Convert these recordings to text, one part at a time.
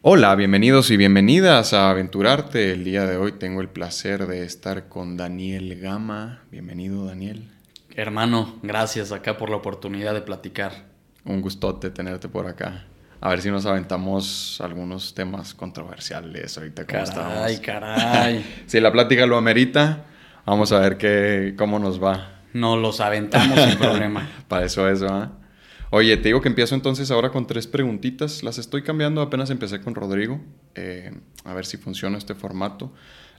Hola, bienvenidos y bienvenidas a Aventurarte. El día de hoy tengo el placer de estar con Daniel Gama. Bienvenido, Daniel. Hermano, gracias acá por la oportunidad de platicar. Un gustote tenerte por acá. A ver si nos aventamos algunos temas controversiales ahorita como Caray, caray. si la plática lo amerita, vamos a ver qué, cómo nos va. Nos los aventamos sin problema. Para eso eso, ¿ah? Oye, te digo que empiezo entonces ahora con tres preguntitas. Las estoy cambiando, apenas empecé con Rodrigo. Eh, a ver si funciona este formato.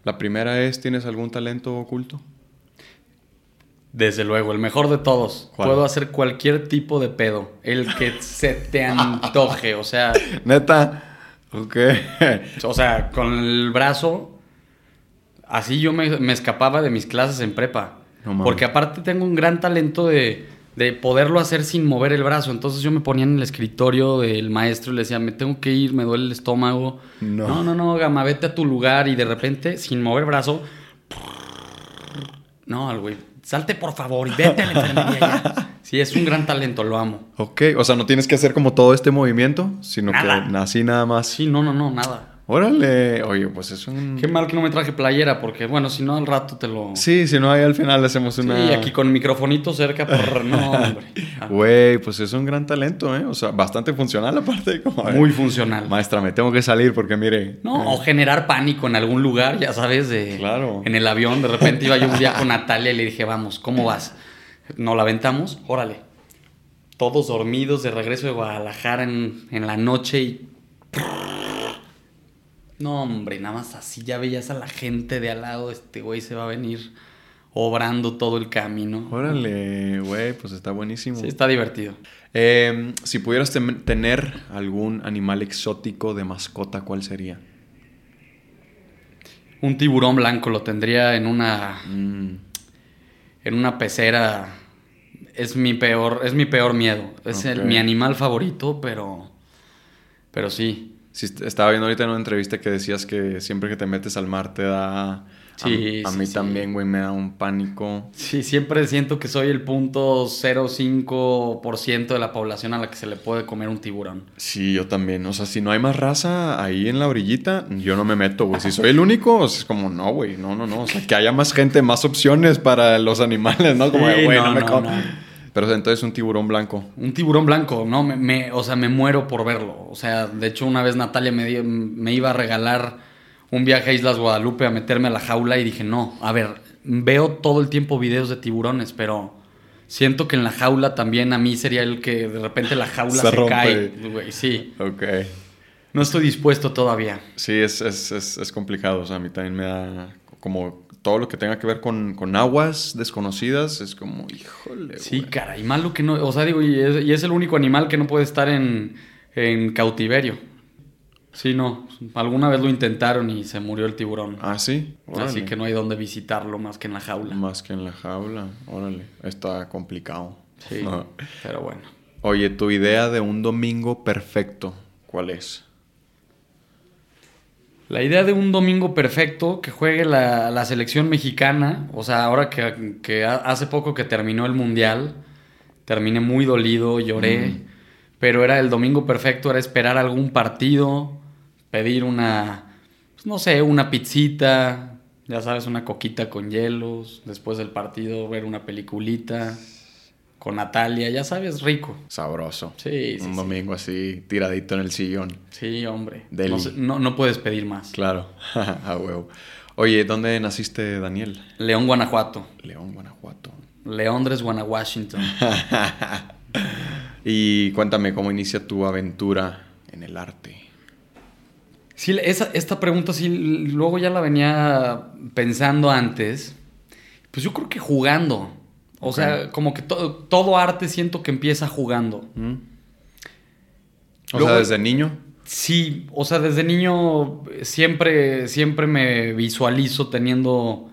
La primera es, ¿tienes algún talento oculto? Desde luego, el mejor de todos. ¿Cuál? Puedo hacer cualquier tipo de pedo. El que se te antoje. O sea, Neta. Ok. o sea, con el brazo. Así yo me, me escapaba de mis clases en prepa. No. Porque aparte tengo un gran talento de, de poderlo hacer sin mover el brazo. Entonces yo me ponía en el escritorio del maestro y le decía, me tengo que ir, me duele el estómago. No. no, no, no Gama, vete a tu lugar. Y de repente, sin mover brazo, no, al güey, salte por favor y vete a la enfermería ya. Sí, es un gran talento, lo amo. Ok, o sea, no tienes que hacer como todo este movimiento, sino Nada. que así nada más. Sí, no, no, no, nada. Órale. Oye, pues es un... Qué mal que no me traje playera, porque bueno, si no al rato te lo... Sí, si no, ahí al final hacemos una... Sí, aquí con microfonito cerca, por... no, hombre. Ah, Güey, pues es un gran talento, ¿eh? O sea, bastante funcional aparte. Como, ver, Muy funcional. Maestra, me tengo que salir porque mire... No, o generar pánico en algún lugar, ya sabes, de... Claro. En el avión, de repente iba yo un día con Natalia y le dije, vamos, ¿cómo vas? Nos la aventamos, órale. Todos dormidos de regreso de Guadalajara en, en la noche y... No, hombre, nada más así ya veías a la gente de al lado, este güey se va a venir obrando todo el camino. Órale, güey, pues está buenísimo. Sí, está divertido. Eh, si pudieras tener algún animal exótico de mascota, ¿cuál sería? Un tiburón blanco lo tendría en una Mm, en una pecera es mi peor es mi peor miedo. Es el- mi animal favorito, pero pero sí. Est- estaba viendo ahorita en una entrevista que decías que siempre que te metes al mar te da... Sí, a, a sí, mí sí. también, güey, me da un pánico. Sí, siempre siento que soy el punto 0.5% de la población a la que se le puede comer un tiburón. Sí, yo también. O sea, si no hay más raza ahí en la orillita, yo no me meto, güey. Si soy el único, o sea, es como, no, güey, no, no, no. O sea, que haya más gente, más opciones para los animales, ¿no? Como, güey, no, no, me no, co-". no. Pero entonces un tiburón blanco. Un tiburón blanco, no, me, me- o sea, me muero por verlo. O sea, de hecho, una vez Natalia me, me iba a regalar un viaje a Islas Guadalupe a meterme a la jaula y dije, no, a ver, veo todo el tiempo videos de tiburones, pero siento que en la jaula también a mí sería el que de repente la jaula Se cae. Güey, sí, Ok. no estoy dispuesto todavía. Sí, es, es, es, es complicado. O sea, a mí también me da como todo lo que tenga que ver con, con aguas desconocidas. Es como, híjole, Sí, güey. caray, malo que no, o sea, digo, y es, y es el único animal que no puede estar en, en cautiverio. Sí, no, alguna vez lo intentaron y se murió el tiburón. Ah, sí. Así que no hay donde visitarlo más que en la jaula. Más que en la jaula. Órale. Está complicado. Sí, pero bueno. Oye, tu idea de un domingo perfecto, ¿cuál es? La idea de un domingo perfecto que juegue la, la selección mexicana, o sea, ahora que, que ha- hace poco que terminó el mundial, terminé muy dolido, lloré, pero era el domingo perfecto, era esperar algún partido, pedir una, pues, no sé, una pizzita, ya sabes, una coquita con hielos, después del partido ver una peliculita con Natalia, ya sabes, rico. Sabroso. Sí, sí, Un sí. domingo así, tiradito en el sillón. Sí, hombre. No, no puedes pedir más. Claro. A huevo. Oye, ¿dónde naciste, Daniel? León, Guanajuato. León, Guanajuato. Leondres, Guanajuato. y cuéntame cómo inicia tu aventura en el arte. Sí, esa, esta pregunta sí, luego ya la venía pensando antes. Pues yo creo que jugando. O sea, como que to- todo arte siento que empieza jugando. ¿Mm? O Luego- sea, desde niño. Sí, o sea, desde niño siempre, siempre me visualizo teniendo.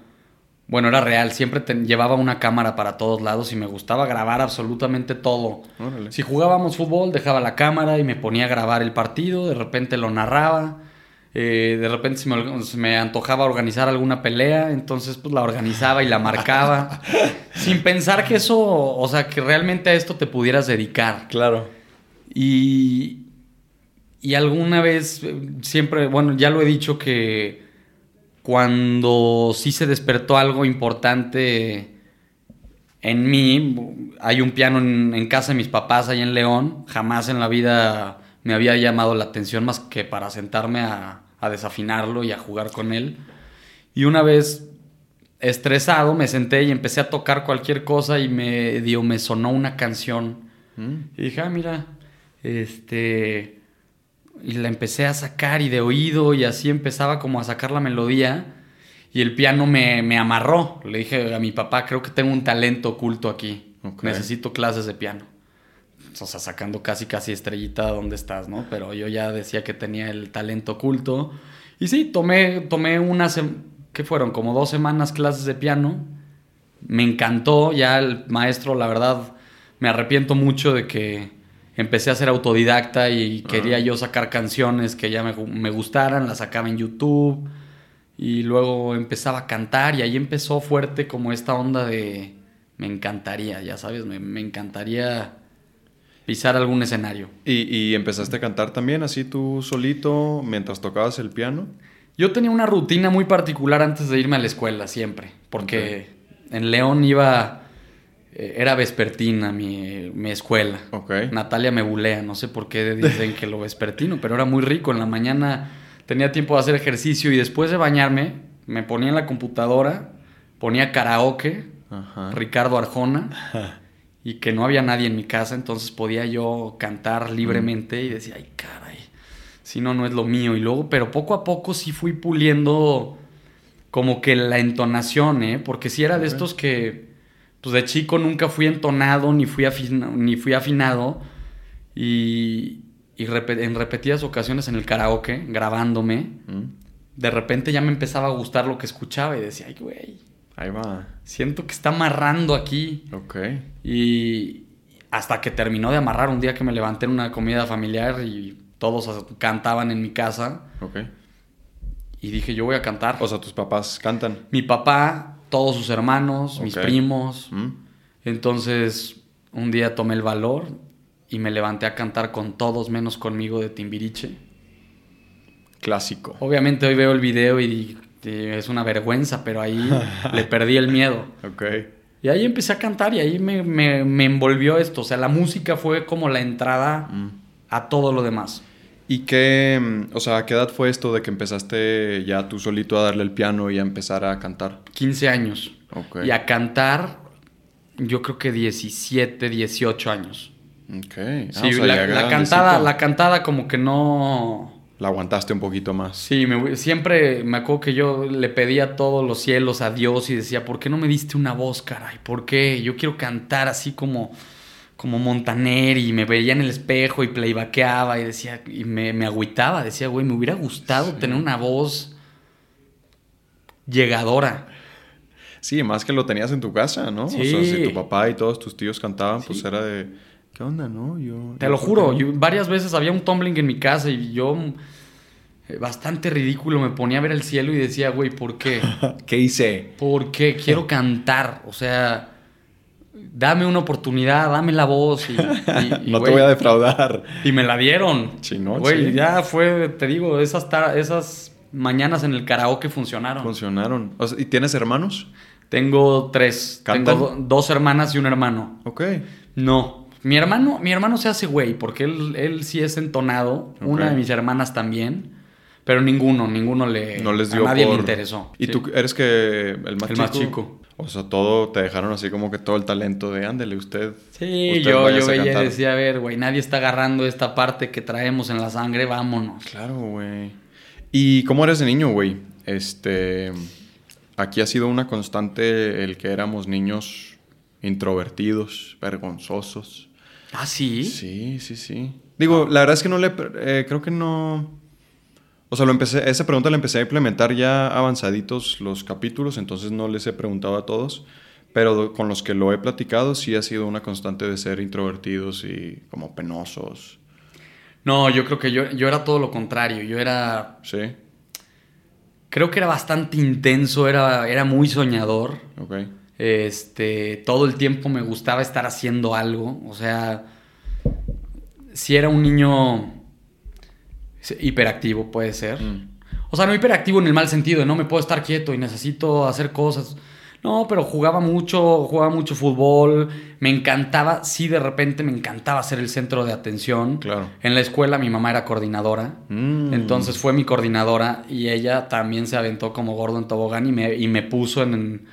Bueno, era real, siempre te- llevaba una cámara para todos lados y me gustaba grabar absolutamente todo. Órale. Si jugábamos fútbol, dejaba la cámara y me ponía a grabar el partido, de repente lo narraba, eh, de repente se me, se me antojaba organizar alguna pelea, entonces pues la organizaba y la marcaba, sin pensar que eso, o sea, que realmente a esto te pudieras dedicar. Claro. Y, y alguna vez, eh, siempre, bueno, ya lo he dicho que cuando sí se despertó algo importante en mí, hay un piano en, casa de mis papás ahí en León, jamás en la vida me había llamado la atención más que para sentarme a, a desafinarlo y a jugar con él. Y una vez estresado me senté y empecé a tocar cualquier cosa y me dio, me sonó una canción. Mm. Y dije, ah, mira, este... Y la empecé a sacar y de oído y así empezaba como a sacar la melodía. Y el piano me, me amarró. Le dije a mi papá, creo que tengo un talento oculto aquí. Necesito clases de piano. O sea, sacando casi, casi estrellita donde estás, ¿no? Pero yo ya decía que tenía el talento oculto. Y sí, tomé, tomé unas, ¿qué fueron? Como dos semanas clases de piano. Me encantó. Ya el maestro, la verdad, me arrepiento mucho de que empecé a ser autodidacta y quería yo sacar canciones que ya me, me, gustaran, las sacaba en YouTube y luego empezaba a cantar y ahí empezó fuerte como esta onda de me encantaría, ya sabes, me, me encantaría pisar algún escenario. ¿Y, ¿Y, empezaste a cantar también así tú solito mientras tocabas el piano? Yo tenía una rutina muy particular antes de irme a la escuela, siempre, porque en León iba eh, era vespertina mi, mi escuela. Natalia me bulea, no sé por qué dicen que lo vespertino, pero era muy rico. En la mañana tenía tiempo de hacer ejercicio y después de bañarme me ponía en la computadora, ponía karaoke, Ricardo Arjona, y que no había nadie en mi casa, entonces podía yo cantar libremente y decía, ay, caray, si no, no es lo mío. Y luego, pero poco a poco sí fui puliendo como que la entonación, ¿eh? Porque si era de estos que pues de chico nunca fui entonado ni fui, ni fui afinado. Y, en repetidas ocasiones en el karaoke, grabándome, mm. de repente ya me empezaba a gustar lo que escuchaba y decía, ay, güey. Ahí va. Siento que está amarrando aquí. Ok. Y hasta que terminó de amarrar un día que me levanté en una comida familiar y todos cantaban en mi casa. Ok. Y dije, yo voy a cantar. O sea, tus papás cantan. Mi papá todos sus hermanos, mis primos. Mm. Entonces, un día tomé el valor y me levanté a cantar con todos menos conmigo de Timbiriche. Clásico. Obviamente hoy veo el video y, es una vergüenza, pero ahí le perdí el miedo. Ok. Y ahí empecé a cantar y ahí me, me, envolvió esto. O sea, la música fue como la entrada mm. a todo lo demás. ¿Y qué, mm, o sea, qué edad fue esto de que empezaste ya tú solito a darle el piano y a empezar a cantar? 15 años. Y a cantar, yo creo que 17, 18 años. Ok. Ah, sí, la, cantada, la cantada como que no... La aguantaste un poquito más. Sí, siempre me acuerdo que yo le pedía todos los cielos a Dios y decía, ¿por qué no me diste una voz, caray? ¿Por qué? Yo quiero cantar así como como Montaner y me veía en el espejo y playbackaba y decía, y me, me agüitaba, decía, güey, me hubiera gustado tener una voz llegadora. Sí, más que lo tenías en tu casa, ¿no? Sí. O sea, si tu papá y todos tus tíos cantaban, pues era de, ¿qué onda, no? Yo, Te lo juro, yo, varias veces había un tumbling en mi casa y yo, eh, bastante ridículo, me ponía a ver el cielo y decía, güey, ¿por qué? ¿Qué hice? ¿Por qué? Quiero cantar, o sea dame una oportunidad, dame la voz. Y, no te voy a defraudar. Y me la dieron. Chino, güey, ya fue, te digo, esas, esas mañanas en el karaoke funcionaron. Funcionaron. ¿Y tienes hermanos? Tengo tres. Tengo dos hermanas y un hermano. Ok. No. Mi hermano, mi hermano se hace güey, porque él, él sí es entonado. Una de mis hermanas también. Pero ninguno, ninguno le. No les dio a nadie le interesó. ¿Y tú eres que el más el Más chico. O sea, todo, te dejaron así como que todo el talento de ándele usted. Sí, yo, yo veía y decía, a ver, güey, nadie está agarrando esta parte que traemos en la sangre, vámonos. Claro, güey. ¿Y cómo eres de niño, güey? Este, aquí ha sido una constante el que éramos niños introvertidos, vergonzosos. ¿Ah, sí? Sí, sí, sí. Digo, la verdad es que no le, eh, creo que no o sea, lo empecé, esa pregunta la empecé a implementar ya avanzaditos los capítulos, entonces no les he preguntado a todos, pero con los que lo he platicado sí ha sido una constante de ser introvertidos y como penosos. No, yo creo que yo, yo era todo lo contrario, yo era... Sí. Creo que era bastante intenso, era, era muy soñador. Ok. Este, todo el tiempo me gustaba estar haciendo algo, o sea, si era un niño Hiperactivo puede ser. Mm. O sea, no hiperactivo en el mal sentido, de no me puedo estar quieto y necesito hacer cosas. No, pero jugaba mucho, jugaba mucho fútbol, me encantaba, sí de repente me encantaba ser el centro de atención. Claro. En la escuela mi mamá era coordinadora, Mm. entonces fue mi coordinadora y ella también se aventó como gordo en tobogán y me, y me puso en-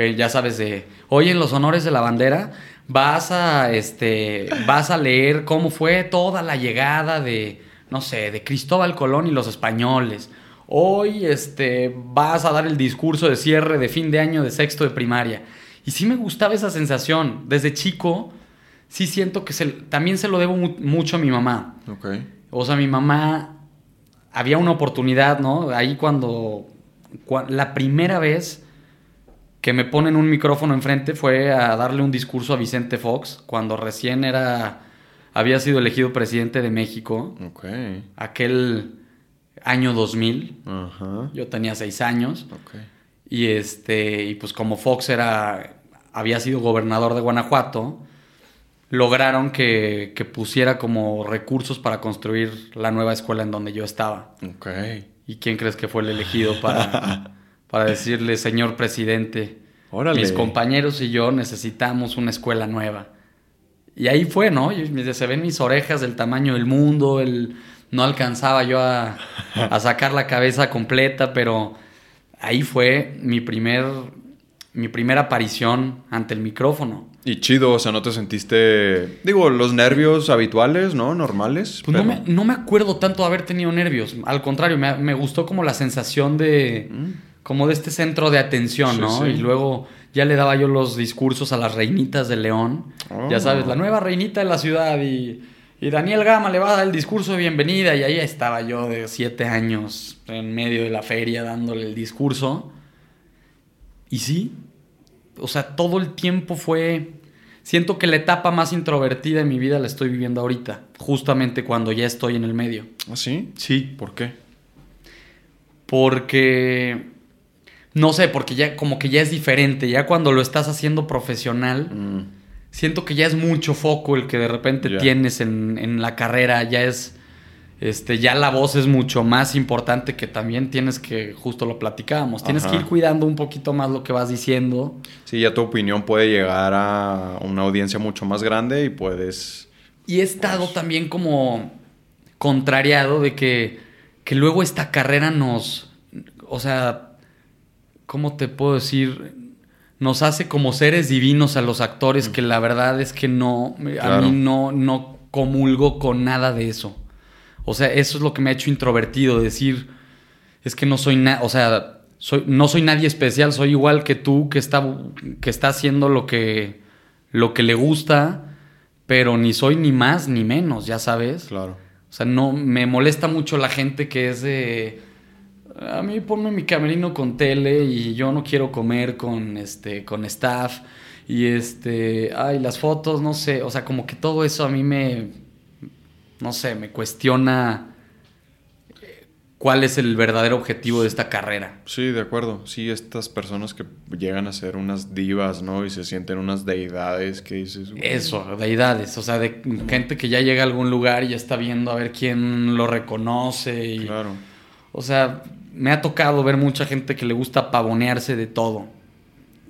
eh, ya sabes, de, oye, en los honores de la bandera vas a, este, vas a leer cómo fue toda la llegada de, no sé, de Cristóbal Colón y los españoles. Hoy, este, vas a dar el discurso de cierre de fin de año de sexto de primaria. Y sí me gustaba esa sensación. Desde chico, sí siento que se- también se lo debo mu- mucho a mi mamá. O sea, mi mamá había una oportunidad, ¿no? Ahí cuando, cua- la primera vez que me ponen un micrófono enfrente fue a darle un discurso a Vicente Fox cuando recién era había sido elegido presidente de México, Ok. aquel año 2000. Ajá. Yo tenía seis años Ok. y este y pues como Fox era había sido gobernador de Guanajuato, lograron que, que pusiera como recursos para construir la nueva escuela en donde yo estaba. Ok. ¿Y quién crees que fue el elegido para, para decirle, señor presidente, Órale. mis compañeros y yo necesitamos una escuela nueva? Y ahí fue, ¿no? Y se ven mis orejas del tamaño del mundo, el, no alcanzaba yo a, a sacar la cabeza completa, pero ahí fue mi primer, mi primera aparición ante el micrófono. Y chido, o sea, no te sentiste, digo, los nervios habituales, ¿no? Normales. Pues no, pero- me, no me acuerdo tanto de haber tenido nervios. Al contrario, me, me gustó como la sensación de. Mm. Como de este centro de atención, Sí, ¿no? sí. Y luego ya le daba yo los discursos a las reinitas de León. Oh. Ya sabes, la nueva reinita de la ciudad. Y, y Daniel Gama le va a dar el discurso de bienvenida. Y ahí estaba yo de siete años en medio de la feria dándole el discurso. Y sí, o sea, todo el tiempo fue... Siento que la etapa más introvertida de mi vida la estoy viviendo ahorita, justamente cuando ya estoy en el medio. ¿Ah, sí? Sí. ¿Por qué? Porque... No sé, porque ya como que ya es diferente, ya cuando lo estás haciendo profesional, Mm. siento que ya es mucho foco el que de repente tienes en, en la carrera, ya es... Este, ya la voz es mucho más importante que también tienes que, justo lo platicábamos, tienes Ajá. que ir cuidando un poquito más lo que vas diciendo. Sí, ya tu opinión puede llegar a una audiencia mucho más grande y puedes... Y he estado también como contrariado de que, que luego esta carrera nos, o sea, ¿cómo te puedo decir? Nos hace como seres divinos a los actores que la verdad es que no, a mí no, no comulgo con nada de eso. O sea, eso es lo que me ha hecho introvertido, decir, es que no soy nada, o sea, soy, no soy nadie especial, soy igual que tú que está, que está haciendo lo que, lo que le gusta, pero ni soy ni más ni menos, ya sabes. Claro. O sea, no, me molesta mucho la gente que es de, a mí ponme mi camerino con tele y yo no quiero comer con, este, con staff y este, ay, las fotos, no sé, o sea, como que todo eso a mí me, no sé, me cuestiona eh, cuál es el verdadero objetivo de esta carrera. Sí, de acuerdo. Sí, estas personas que llegan a ser unas divas, ¿no? Y se sienten unas deidades que dices... Eso, deidades, o sea, de gente que ya llega a algún lugar y ya está viendo a ver quién lo reconoce y... Claro. O sea, me ha tocado ver mucha gente que le gusta pavonearse de todo.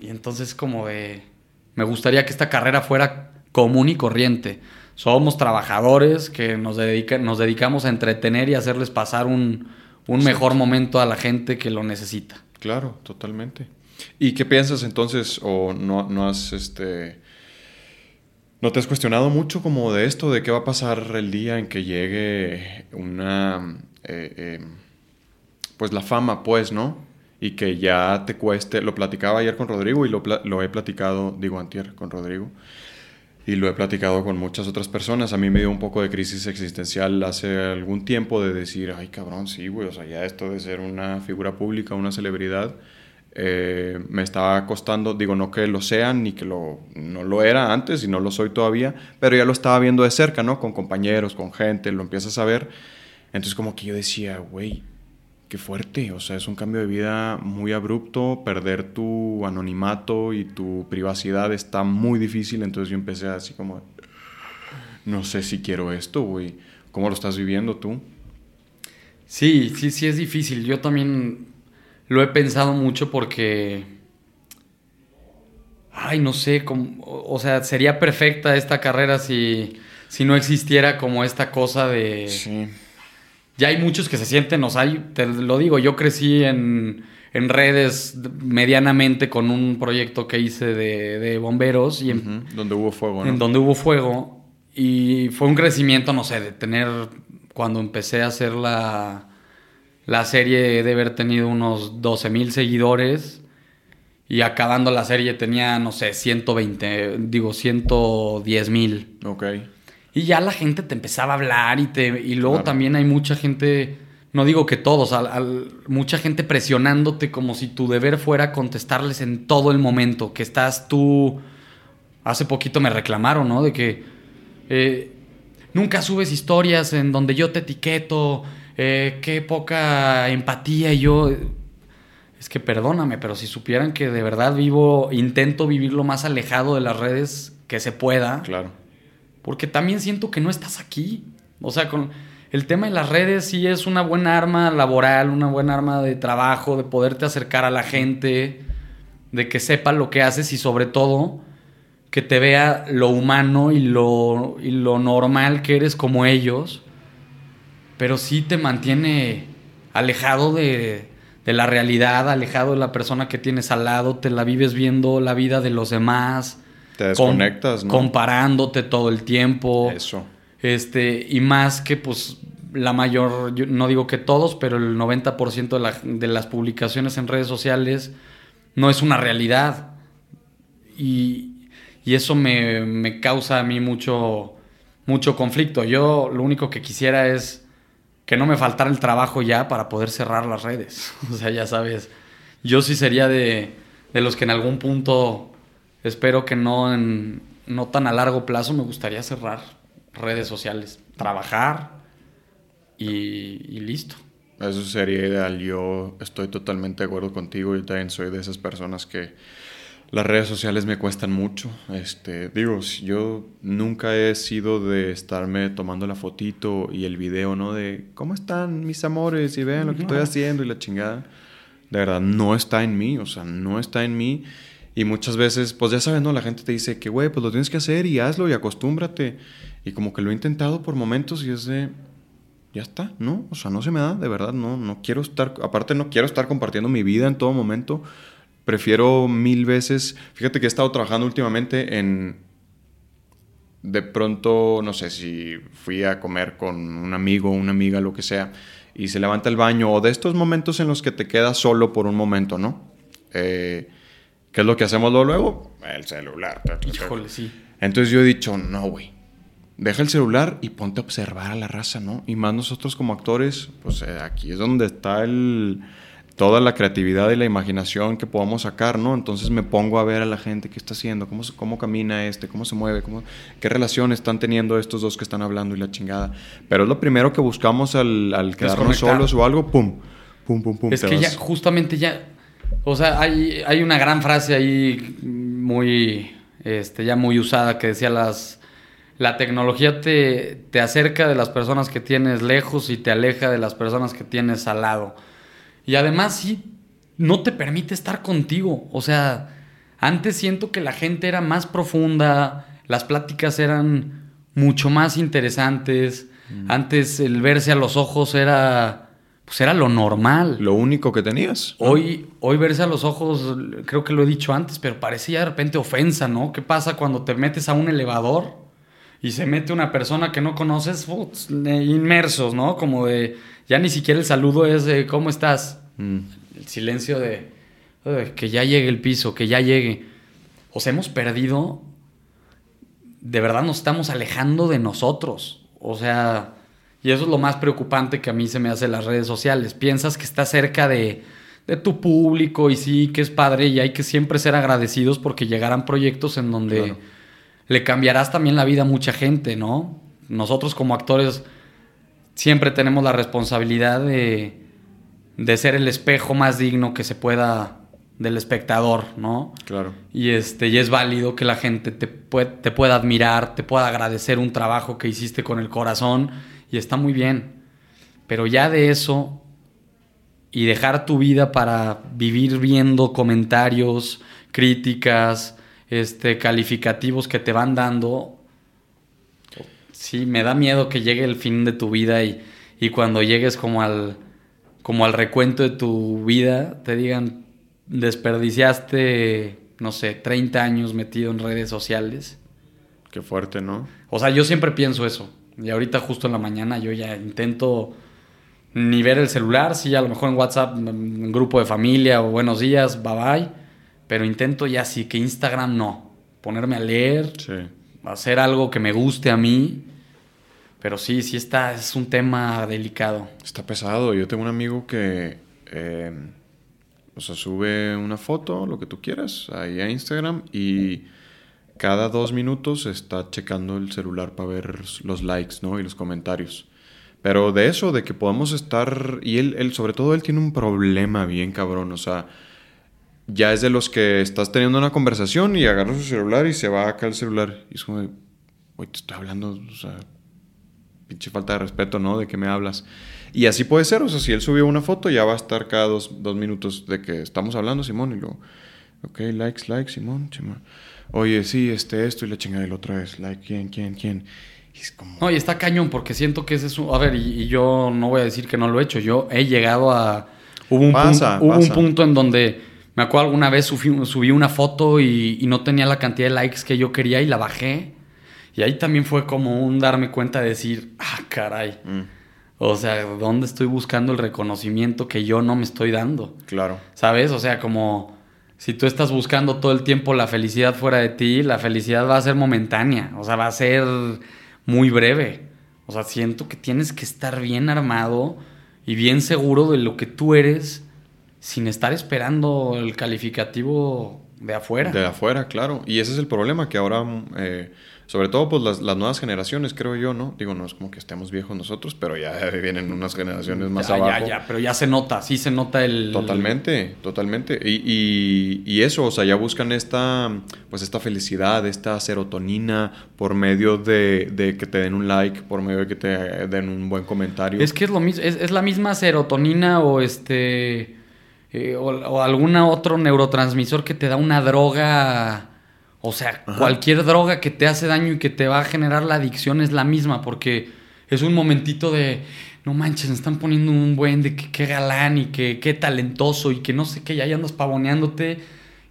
Y entonces como de... Me gustaría que esta carrera fuera común y corriente. Somos trabajadores que nos, dedica- nos dedicamos a entretener y hacerles pasar un, un mejor momento a la gente que lo necesita. Claro, totalmente. ¿Y qué piensas entonces? ¿O no, no has, este... ¿No te has cuestionado mucho como de esto? ¿De qué va a pasar el día en que llegue una... eh, eh, pues la fama, pues, ¿no? Y que ya te cueste... Lo platicaba ayer con Rodrigo y lo, he platicado, digo, antier con Rodrigo. Y lo he platicado con muchas otras personas. A mí me dio un poco de crisis existencial hace algún tiempo de decir, ay cabrón, sí, güey, o sea, ya esto de ser una figura pública, una celebridad, eh, me estaba costando, digo, no que lo sean ni que lo, no lo era antes y no lo soy todavía, pero ya lo estaba viendo de cerca, ¿no? Con compañeros, con gente, lo empiezas a ver. Entonces como que yo decía, güey, qué fuerte, o sea, es un cambio de vida muy abrupto, perder tu anonimato y tu privacidad está muy difícil, entonces yo empecé así como, no sé si quiero esto, güey, ¿cómo lo estás viviendo tú? Sí, sí, sí es difícil. Yo también lo he pensado mucho porque... Ay, no sé, como, o sea, sería perfecta esta carrera si, si no existiera como esta cosa de... Sí. Ya hay muchos que se sienten, o sea, te lo digo, yo crecí en, en redes medianamente con un proyecto que hice de, de bomberos y en, Donde hubo fuego, ¿no? en donde hubo fuego y fue un crecimiento, no sé, de tener, cuando empecé a hacer la, la serie, de haber tenido unos 12 mil seguidores y acabando la serie tenía, no sé, 120, digo, 110 mil. Ok. Y ya la gente te empezaba a hablar y, te, y luego Claro. también hay mucha gente, no digo que todos, al- al- mucha gente presionándote como si tu deber fuera contestarles en todo el momento, que estás tú... Hace poquito me reclamaron, ¿no? De que eh, nunca subes historias en donde yo te etiqueto, eh, qué poca empatía y yo... Es que perdóname, pero si supieran que de verdad vivo, intento vivir lo más alejado de las redes que se pueda. Claro. Porque también siento que no estás aquí. O sea, con el tema de las redes sí es una buena arma laboral, una buena arma de trabajo, de poderte acercar a la gente, de que sepa lo que haces y sobre todo que te vea lo humano y lo, y lo normal que eres como ellos. Pero sí te mantiene alejado de, de la realidad, alejado de la persona que tienes al lado, te la vives viendo la vida de los demás. Te desconectas, ¿no? Comparándote todo el tiempo. Eso. Este, y más que pues la mayor, yo no digo que todos, pero el 90% de, la- de las publicaciones en redes sociales no es una realidad. Y, y eso me, me causa a mí mucho, mucho conflicto. Yo lo único que quisiera es que no me faltara el trabajo ya para poder cerrar las redes. O sea, ya sabes, yo sí sería de, de los que en algún punto, espero que no, en, no tan a largo plazo, me gustaría cerrar redes sociales. Trabajar y, y listo. Eso sería ideal. Yo estoy totalmente de acuerdo contigo. Yo también soy de esas personas que las redes sociales me cuestan mucho. Este, digo, yo nunca he sido de estarme tomando la fotito y el video, ¿no? De cómo están mis amores y vean lo que estoy No. haciendo y la chingada. De verdad, no está en mí. O sea, no está en mí. Y muchas veces, pues ya sabes, ¿no? La gente te dice que, güey, pues lo tienes que hacer y hazlo y acostúmbrate. Y como que lo he intentado por momentos y es de ya está, ¿no? O sea, no se me da, de verdad, no, no quiero estar, aparte no quiero estar compartiendo mi vida en todo momento, prefiero mil veces, fíjate que he estado trabajando últimamente en, de pronto, no sé, si fui a comer con un amigo, una amiga, lo que sea, y se levanta el baño, o de estos momentos en los que te quedas solo por un momento, ¿no? Eh, ¿Qué es lo que hacemos luego? luego? El celular. Híjole, sí. Entonces yo he dicho, no, güey. Deja el celular y ponte a observar a la raza, ¿no? Y más nosotros como actores, pues eh, aquí es donde está el, toda la creatividad y la imaginación que podamos sacar, ¿no? Entonces me pongo a ver a la gente qué está haciendo, cómo, cómo camina este, cómo se mueve, cómo, qué relación están teniendo estos dos que están hablando y la chingada. Pero es lo primero que buscamos al, al quedarnos solos o algo, pum, pum, pum, pum. Es que ya, vas. justamente ya. O sea, hay, hay una gran frase ahí muy. Este, ya muy usada que decía las. La tecnología te, te acerca de las personas que tienes lejos y te aleja de las personas que tienes al lado. Y además, sí, no te permite estar contigo. O sea, antes siento que la gente era más profunda, las pláticas eran mucho más interesantes. Antes el verse a los ojos era. Pues era lo normal. Lo único que tenías. ¿no? Hoy, hoy verse a los ojos, creo que lo he dicho antes, pero parecía de repente ofensa, ¿no? ¿Qué pasa cuando te metes a un elevador y se mete una persona que no conoces, putz, inmersos, ¿no? Como de, ya ni siquiera el saludo es de, ¿cómo estás? Mm. El silencio de, "Ay, que ya llegue el piso, que ya llegue. O sea, hemos perdido, de verdad nos estamos alejando de nosotros. O sea, y eso es lo más preocupante que a mí se me hace en las redes sociales. Piensas que estás cerca de, de tu público y sí, que es padre y hay que siempre ser agradecidos porque llegarán proyectos en donde Claro. le cambiarás también la vida a mucha gente, ¿no? Nosotros como actores siempre tenemos la responsabilidad de, de ser el espejo más digno que se pueda del espectador, ¿no? Claro. Y, este, y es válido que la gente te, pue- te pueda admirar, te pueda agradecer un trabajo que hiciste con el corazón y está muy bien. Pero ya de eso y dejar tu vida para vivir viendo comentarios, críticas, este, calificativos que te van dando, sí, me da miedo que llegue el fin de tu vida y, y cuando llegues como al, como al recuento de tu vida, te digan, desperdiciaste, no sé, 30 años metido en redes sociales. Qué fuerte, ¿no? O sea, yo siempre pienso eso. Y ahorita justo en la mañana yo ya intento ni ver el celular, sí, a lo mejor en WhatsApp, en grupo de familia o buenos días, bye bye. Pero intento ya sí que Instagram no. Ponerme a leer, hacer algo que me guste a mí. Pero sí, sí está, es un tema delicado. Está pesado. Yo tengo un amigo que, eh, o sea, sube una foto, lo que tú quieras, ahí a Instagram y cada dos minutos está checando el celular para ver los likes, ¿no? Y los comentarios. Pero de eso, de que podamos estar... Y él, él, sobre todo, él tiene un problema bien cabrón. O sea, ya es de los que estás teniendo una conversación y agarra su celular y se va acá el celular. Y es como, güey, te estoy hablando, o sea, pinche falta de respeto, ¿no? De que me hablas. Y así puede ser, o sea, si él subió una foto, ya va a estar cada dos, dos minutos de que estamos hablando, Simón, y luego, ok, likes, likes, Simón, Simón. Oye, sí, este, esto, y la chingada la otra vez, like, ¿quién, quién, quién? No, y está cañón porque siento que ese es un... A ver, y, yo no voy a decir que no lo he hecho. Yo he llegado a... Hubo un, punto, hubo un punto en donde... Me acuerdo alguna vez subí, una foto y, no tenía la cantidad de likes que yo quería y la bajé. Y ahí también fue como un darme cuenta de decir, ah, caray. Mm. O sea, ¿dónde estoy buscando el reconocimiento que yo no me estoy dando? Claro. ¿Sabes? O sea, como si tú estás buscando todo el tiempo la felicidad fuera de ti, la felicidad va a ser momentánea. O sea, va a ser muy breve. O sea, siento que tienes que estar bien armado y bien seguro de lo que tú eres sin estar esperando el calificativo de afuera. De afuera, claro. Y ese es el problema, que ahora eh, sobre todo, pues las, nuevas generaciones, creo yo, ¿no? Digo, no es como que estemos viejos nosotros, pero ya vienen unas generaciones más abajo. Ya, ya, pero ya se nota, sí se nota el... Totalmente, totalmente. Y, eso, o sea, ya buscan esta, pues esta felicidad, esta serotonina por medio de, que te den un like, por medio de que te den un buen comentario. Es que es lo mismo, es, la misma serotonina o este... Eh, o, o algún otro neurotransmisor que te da una droga o sea, cualquier droga que te hace daño y que te va a generar la adicción es la misma, porque es un momentito de, no manches, me están poniendo un buen de que qué galán y que qué talentoso y que no sé qué, ya andas pavoneándote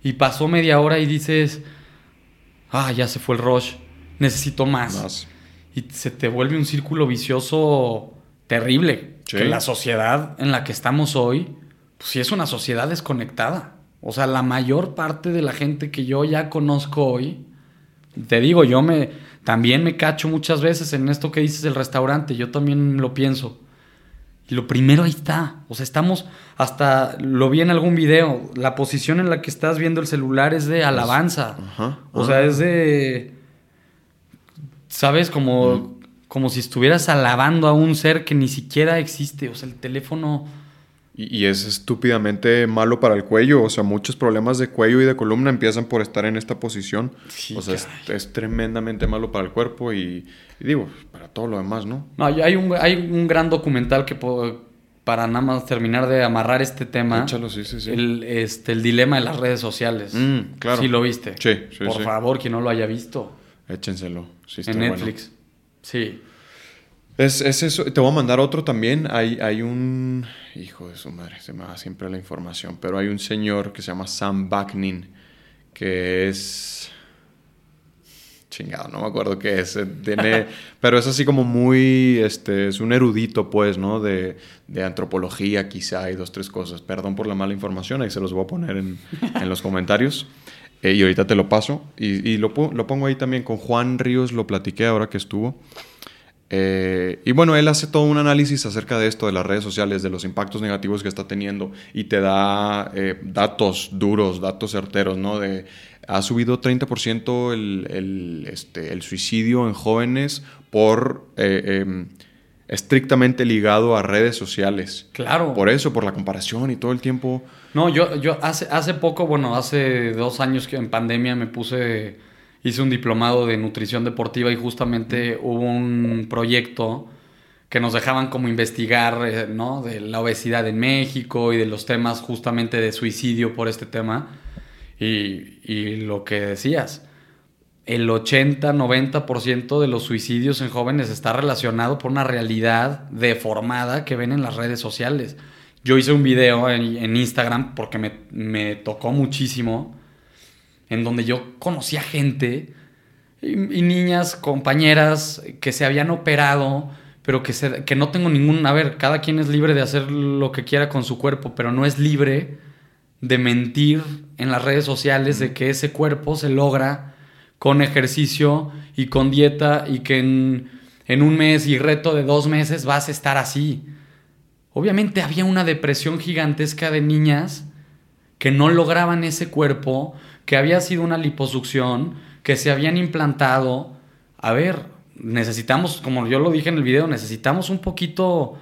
y pasó media hora y dices, ah, ya se fue el rush, necesito más. Y se te vuelve un círculo vicioso terrible. Que la sociedad en la que estamos hoy, pues sí es una sociedad desconectada. O sea, la mayor parte de la gente que yo ya conozco hoy, te digo, yo me también me cacho muchas veces en esto que dices del restaurante, yo también lo pienso. Y lo primero ahí está, o sea, estamos hasta lo vi en algún video, la posición en la que estás viendo el celular es de alabanza. O sea, es de sabes como como si estuvieras alabando a un ser que ni siquiera existe, o sea, el teléfono y, es estúpidamente malo para el cuello. O sea, muchos problemas de cuello y de columna empiezan por estar en esta posición. o sea, es, tremendamente malo para el cuerpo y, digo, para todo lo demás, ¿no? No, hay un, hay un gran documental que para nada más terminar de amarrar este tema. Échalo, sí, sí, sí. El, este, el dilema de las redes sociales. Mm, claro. Sí lo viste. Sí, sí, Por favor, quien no lo haya visto. Échenselo. Sí, en Netflix. Sí. Es, eso. Te voy a mandar otro también. Hay, hay un. Hijo de su madre, se me da siempre la información. Pero hay un señor que se llama Sam Baknin, que es. Chingado, no me acuerdo qué es. Eh, tiene, pero es así como muy. Este, es un erudito, pues, ¿no? De, de antropología, quizá, hay dos, tres cosas. Perdón por la mala información, ahí se los voy a poner en, en los comentarios. Eh, y ahorita te lo paso. Y, y lo, lo pongo ahí también. Con Juan Ríos lo platiqué ahora que estuvo. Eh, y bueno, él hace todo un análisis acerca de esto, de las redes sociales, de los impactos negativos que está teniendo y te da eh, datos duros, datos certeros, ¿no? De, ha subido 30% el, el, este, el suicidio en jóvenes por eh, em, estrictamente ligado a redes sociales. Claro. Por eso, por la comparación y todo el tiempo. No, yo, yo hace, hace poco, bueno, hace dos años que en pandemia me puse hice un diplomado de nutrición deportiva y justamente hubo un proyecto que nos dejaban como investigar, eh, ¿no? De la obesidad en México y de los temas justamente de suicidio por este tema. Y, y lo que decías, el 80-90% de los suicidios en jóvenes está relacionado por una realidad deformada que ven en las redes sociales. Yo hice un video en, en Instagram porque me, me, tocó muchísimo, en donde yo conocía gente y, y, niñas, compañeras que se habían operado, pero que, se, que no tengo ningún... A ver, cada quien es libre de hacer lo que quiera con su cuerpo, pero no es libre de mentir en las redes sociales de que ese cuerpo se logra con ejercicio y con dieta y que en, en, un mes y reto de dos meses vas a estar así. Obviamente había una depresión gigantesca de niñas que no lograban ese cuerpo, que había sido una liposucción, que se habían implantado. A ver, necesitamos, como yo lo dije en el video, necesitamos un poquito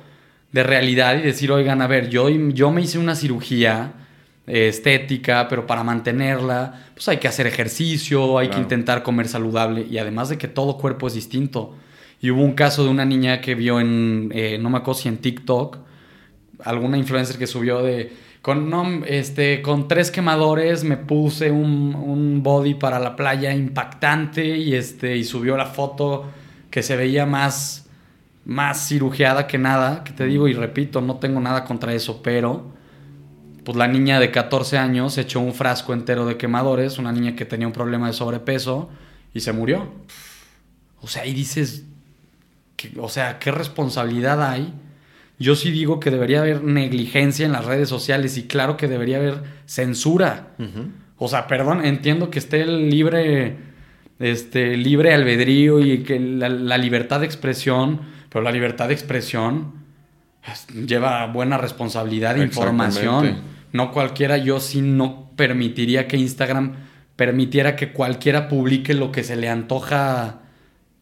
de realidad y decir, oigan, a ver, yo, yo me hice una cirugía estética, pero para mantenerla, pues hay que hacer ejercicio, hay claro. que intentar comer saludable y además de que todo cuerpo es distinto. Y hubo un caso de una niña que vio en, eh, no me acuerdo si en TikTok, alguna influencer que subió de, con, no, este, con tres quemadores me puse un, un, body para la playa impactante y, este, y subió la foto que se veía más, más cirugiada que nada, que te digo y repito, no tengo nada contra eso, pero pues la niña de 14 años echó un frasco entero de quemadores, una niña que tenía un problema de sobrepeso y se murió. O sea, y dices, que, o sea, ¿qué responsabilidad hay? Yo sí digo que debería haber negligencia en las redes sociales y claro que debería haber censura. Uh -huh. O sea, perdón, entiendo que esté el libre, este, libre albedrío y que la, la libertad de expresión, pero la libertad de expresión lleva buena responsabilidad e información no cualquiera, yo sí no permitiría que Instagram permitiera que cualquiera publique lo que se le antoja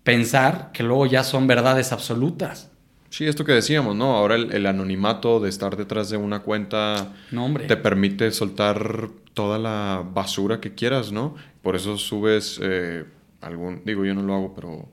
pensar, que luego ya son verdades absolutas. Sí, esto que decíamos, ¿no? Ahora el, el anonimato de estar detrás de una cuenta no, hombre. te permite soltar toda la basura que quieras, ¿no? Por eso subes eh, algún, digo yo no lo hago, pero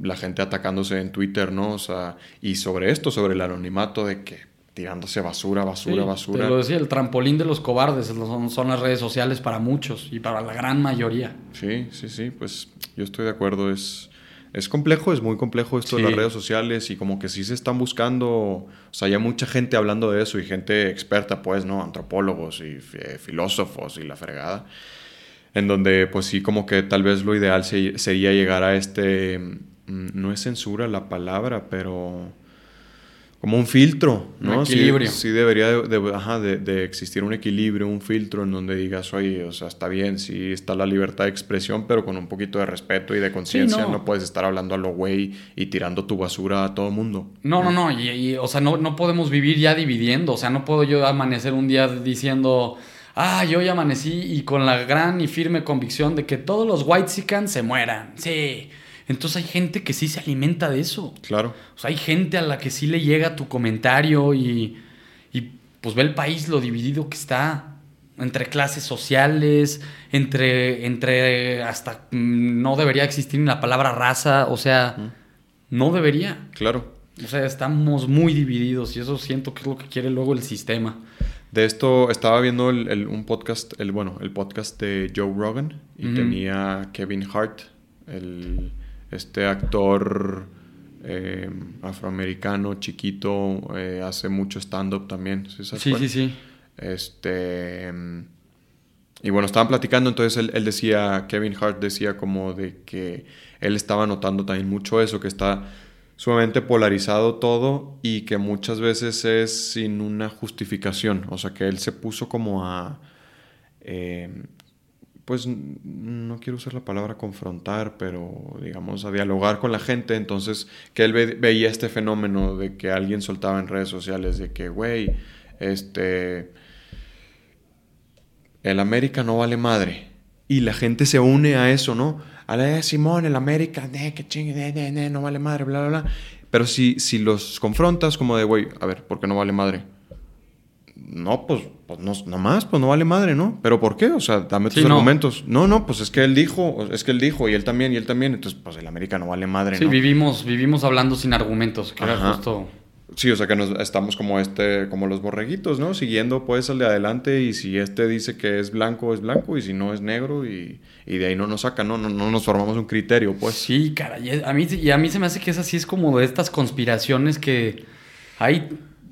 la gente atacándose en Twitter, ¿no? O sea, y sobre esto, sobre el anonimato de que tirándose basura, basura, sí, basura. Te lo decía, el trampolín de los cobardes son, son, las redes sociales para muchos y para la gran mayoría. Sí, sí, sí, pues yo estoy de acuerdo. Es, es complejo, es muy complejo esto sí. de las redes sociales y como que sí se están buscando, o sea, hay mucha gente hablando de eso y gente experta, pues, ¿no? Antropólogos y eh, filósofos y la fregada. En donde, pues sí, como que tal vez lo ideal se, sería llegar a este, mm, no es censura la palabra, pero como un filtro, ¿no? Un equilibrio. Sí, sí debería de, de, ajá, de, de, existir un equilibrio, un filtro en donde digas, oye, o sea, está bien, sí está la libertad de expresión, pero con un poquito de respeto y de conciencia. Sí, no. no. puedes estar hablando a lo güey y tirando tu basura a todo mundo. No, no, no. Y, y, o sea, no, no podemos vivir ya dividiendo. O sea, no puedo yo amanecer un día diciendo, ah, yo ya amanecí y con la gran y firme convicción de que todos los white se mueran. Sí. Entonces hay gente que sí se alimenta de eso. Claro. O sea, hay gente a la que sí le llega tu comentario y, y pues ve el país lo dividido que está entre clases sociales, entre, entre hasta mm, no debería existir la palabra raza, o sea, no debería. Claro. O sea, estamos muy divididos y eso siento que es lo que quiere luego el sistema. De esto estaba viendo el, el, un podcast, el bueno, el podcast de Joe Rogan y tenía Kevin Hart, el este actor eh, afroamericano chiquito eh, hace mucho stand-up también. ¿sí, sí, sí, sí, Este. Y bueno, estaban platicando, entonces él, él, decía, Kevin Hart decía como de que él estaba notando también mucho eso, que está sumamente polarizado todo y que muchas veces es sin una justificación. O sea, que él se puso como a... Eh, pues no quiero usar la palabra confrontar, pero digamos a dialogar con la gente, entonces que él ve, veía este fenómeno de que alguien soltaba en redes sociales de que, güey, este, el América no vale madre, y la gente se une a eso, ¿no? A la de Simón, el América, que chingue, de, no vale madre, bla, bla, bla. Pero si, si los confrontas como de, güey, a ver, ¿por qué no vale madre? no, pues, pues no, nomás, pues no vale madre, ¿no? ¿Pero por qué? O sea, dame tus Sí, argumentos. No. no, pues es que él dijo, es que él dijo, y él también, y él también. Entonces, pues el América no vale madre, Sí, ¿no? vivimos, vivimos hablando sin argumentos, que era justo... Sí, o sea que nos, estamos como este, como los borreguitos, ¿no? Siguiendo pues al de adelante y si este dice que es blanco, es blanco y si no es negro y, y de ahí no nos saca, ¿no? No, no nos formamos un criterio, pues. Sí, cara, y a mí, y a mí se me hace que es así, es como de estas conspiraciones que hay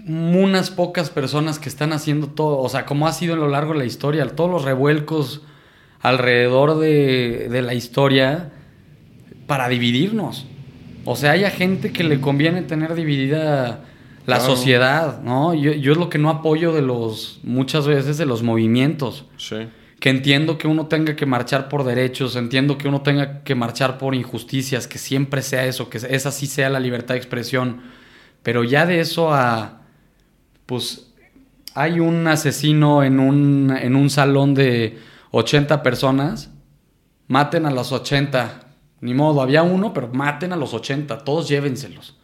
unas pocas personas que están haciendo todo, o sea, como ha sido a lo largo de la historia, todos los revuelcos alrededor de, de la historia para dividirnos. O sea, hay a gente que le conviene tener dividida la Claro. sociedad, ¿no? Yo, yo es lo que no apoyo de los, muchas veces de los movimientos Sí. que entiendo que uno tenga que marchar por derechos, entiendo que uno tenga que marchar por injusticias, que siempre sea eso, que esa sí sea la libertad de expresión, pero ya de eso a, pues, hay un asesino en un, en un salón de 80 personas, maten a los 80, ni modo, había uno, pero maten a los 80, todos llévenselos,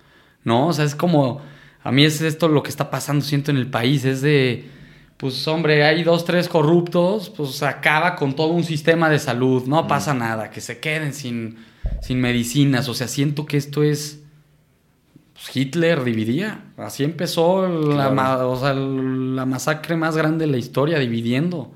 ¿no? O sea, es como, a mí es esto lo que está pasando, siento, en el país, es de pues hombre, hay dos, tres corruptos, pues acaba con todo un sistema de salud, no pasa nada, que se queden sin, sin medicinas, o sea, siento que esto es... pues, Hitler dividía, así empezó la, Claro. ma- o sea, la masacre más grande de la historia, dividiendo,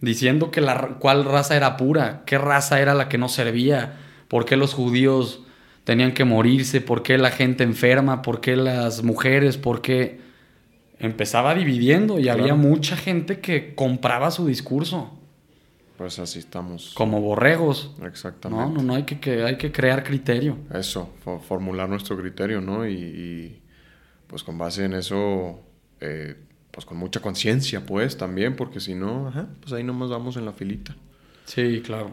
diciendo que la, cuál raza era pura, qué raza era la que no servía, por qué los judíos tenían que morirse, por qué la gente enferma, por qué las mujeres, por qué empezaba dividiendo y Claro. había mucha gente que compraba su discurso Pues así estamos. como borregos. Exactamente. No, no, no hay que, que- hay que crear criterio. Eso, fo- formular nuestro criterio, ¿no? Y, y, pues con base en eso, eh, pues con mucha conciencia, pues también, porque si no, ajá, pues ahí nomás vamos en la filita. Sí, claro.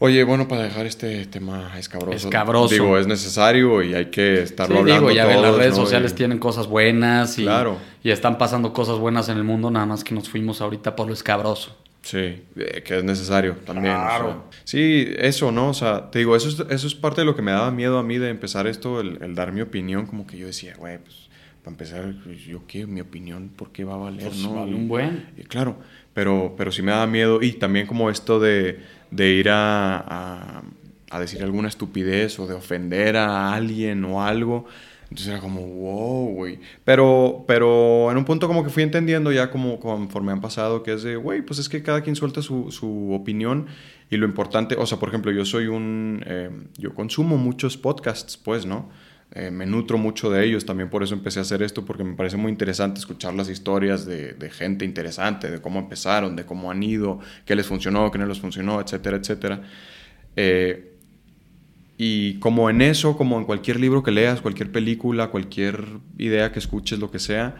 Oye, bueno, para dejar este tema escabroso. Escabroso. Digo, es necesario y hay que estarlo Sí, hablando digo, ya ven, las todos, redes ¿no? sociales Y- tienen cosas buenas y, Claro. y están pasando cosas buenas en el mundo, nada más que nos fuimos ahorita por lo escabroso. Sí, eh, que es necesario también. o sea. Claro. sí, eso, ¿no? O sea, te digo, eso es, eso es parte de lo que me daba miedo a mí de empezar esto, el, el dar mi opinión, como que yo decía, güey, pues, para empezar, yo qué, mi opinión, ¿por qué va a valer, Pues, no? vale un buen. y claro, pero, pero sí me daba miedo y también como esto de, de ir a, a, a decir alguna estupidez o de ofender a alguien o algo. Entonces era como, wow, güey. Pero, pero en un punto como que fui entendiendo ya como conforme han pasado que es de, güey, pues es que cada quien suelta su, su opinión y lo importante, o sea, por ejemplo, yo soy un, eh, yo consumo muchos podcasts, pues, ¿no? Eh, me nutro mucho de ellos, también por eso empecé a hacer esto, porque me parece muy interesante escuchar las historias de, de gente interesante, de cómo empezaron, de cómo han ido, qué les funcionó, qué no les funcionó, etcétera, etcétera. Eh, y como en eso, como en cualquier libro que leas, cualquier película, cualquier idea que escuches, lo que sea,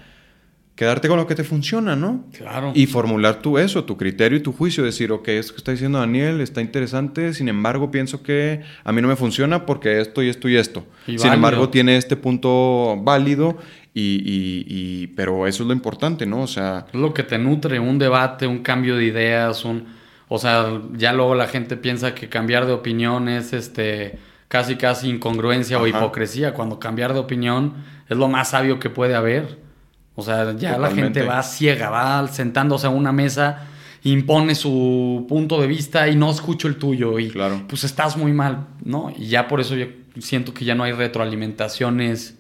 quedarte con lo que te funciona, ¿no? Claro. Y formular tú eso, tu criterio y tu juicio, decir, ok, esto que está diciendo Daniel está interesante, sin embargo pienso que a mí no me funciona porque esto y esto y esto. Y sin válido. embargo tiene este punto válido, y, y- y- pero eso es lo importante, ¿no? O sea, Es lo que te nutre, un debate, un cambio de ideas, un... O sea, ya luego la gente piensa que cambiar de opinión es este casi casi incongruencia o hipocresía, cuando cambiar de opinión es lo más sabio que puede haber. O sea, ya la gente va ciega, va sentándose a una mesa, impone su punto de vista y no escucho el tuyo y Claro. pues estás muy mal, ¿no? Y ya por eso yo siento que ya no hay retroalimentaciones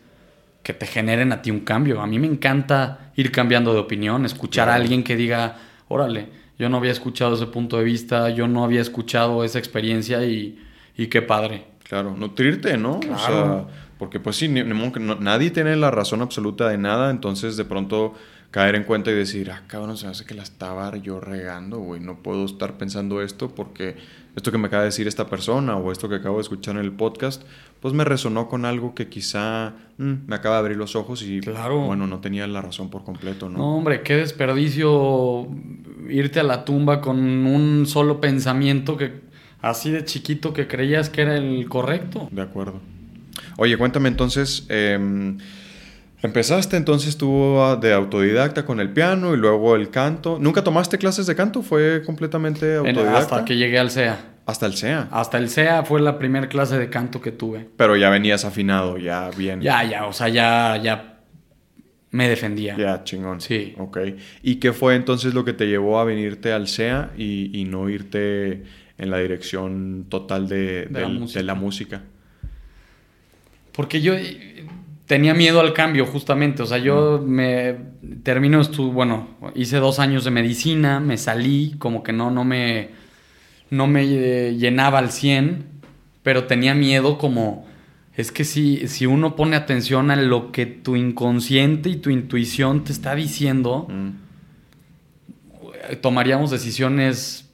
que te generen a ti un cambio. A mí me encanta ir cambiando de opinión, escuchar a alguien que diga, órale, yo no había escuchado ese punto de vista, yo no había escuchado esa experiencia y, y qué padre. Claro, nutrirte, ¿no? O Claro. sea, porque pues sí, ni- nadie tiene la razón absoluta de nada, entonces de pronto caer en cuenta y decir, ah, cabrón, se me hace que la estaba yo regando, güey, no puedo estar pensando esto porque esto que me acaba de decir esta persona o esto que acabo de escuchar en el podcast, pues me resonó con algo que quizá mm, me acaba de abrir los ojos y, Claro. bueno, no tenía la razón por completo, ¿no? No, hombre, qué desperdicio irte a la tumba con un solo pensamiento que así de chiquito que creías que era el correcto. De acuerdo. Oye, cuéntame entonces, em, empezaste entonces tú de autodidacta con el piano y luego el canto. ¿Nunca tomaste clases de canto? ¿Fue completamente En- autodidacta? hasta que llegué al SEA. Hasta el SEA. Hasta el SEA fue la primera clase de canto que tuve. Pero ya venías afinado, ya bien. Ya, ya, o sea, ya, ya me defendía. Ya, chingón. Sí. Ok. ¿Y qué fue entonces lo que te llevó a venirte al SEA y, y no irte en la dirección total de, De la música. de la música? Porque yo eh, tenía miedo al cambio, justamente. O sea, yo me termino bueno, hice dos años de medicina, me salí, como que no, no me, no me eh, llenaba al 100, pero tenía miedo como, es que si, si uno pone atención a lo que tu inconsciente y tu intuición te está diciendo, Mm, tomaríamos decisiones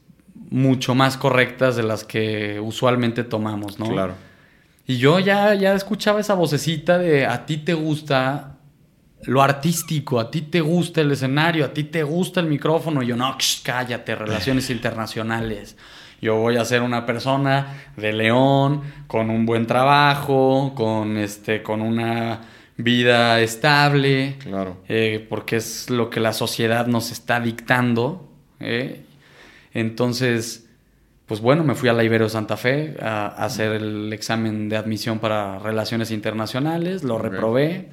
mucho más correctas de las que usualmente tomamos, ¿no? Claro. Y yo ya, ya escuchaba esa vocecita de a ti te gusta lo artístico, a ti te gusta el escenario, a ti te gusta el micrófono. Y yo, no, cállate, relaciones internacionales. Yo voy a ser una persona de León, con un buen trabajo, con, este, con una vida estable, Claro. eh, porque es lo que la sociedad nos está dictando. ¿eh? Entonces, pues bueno, me fui a la Ibero de Santa Fe a, a hacer el examen de admisión para relaciones internacionales, lo reprobé.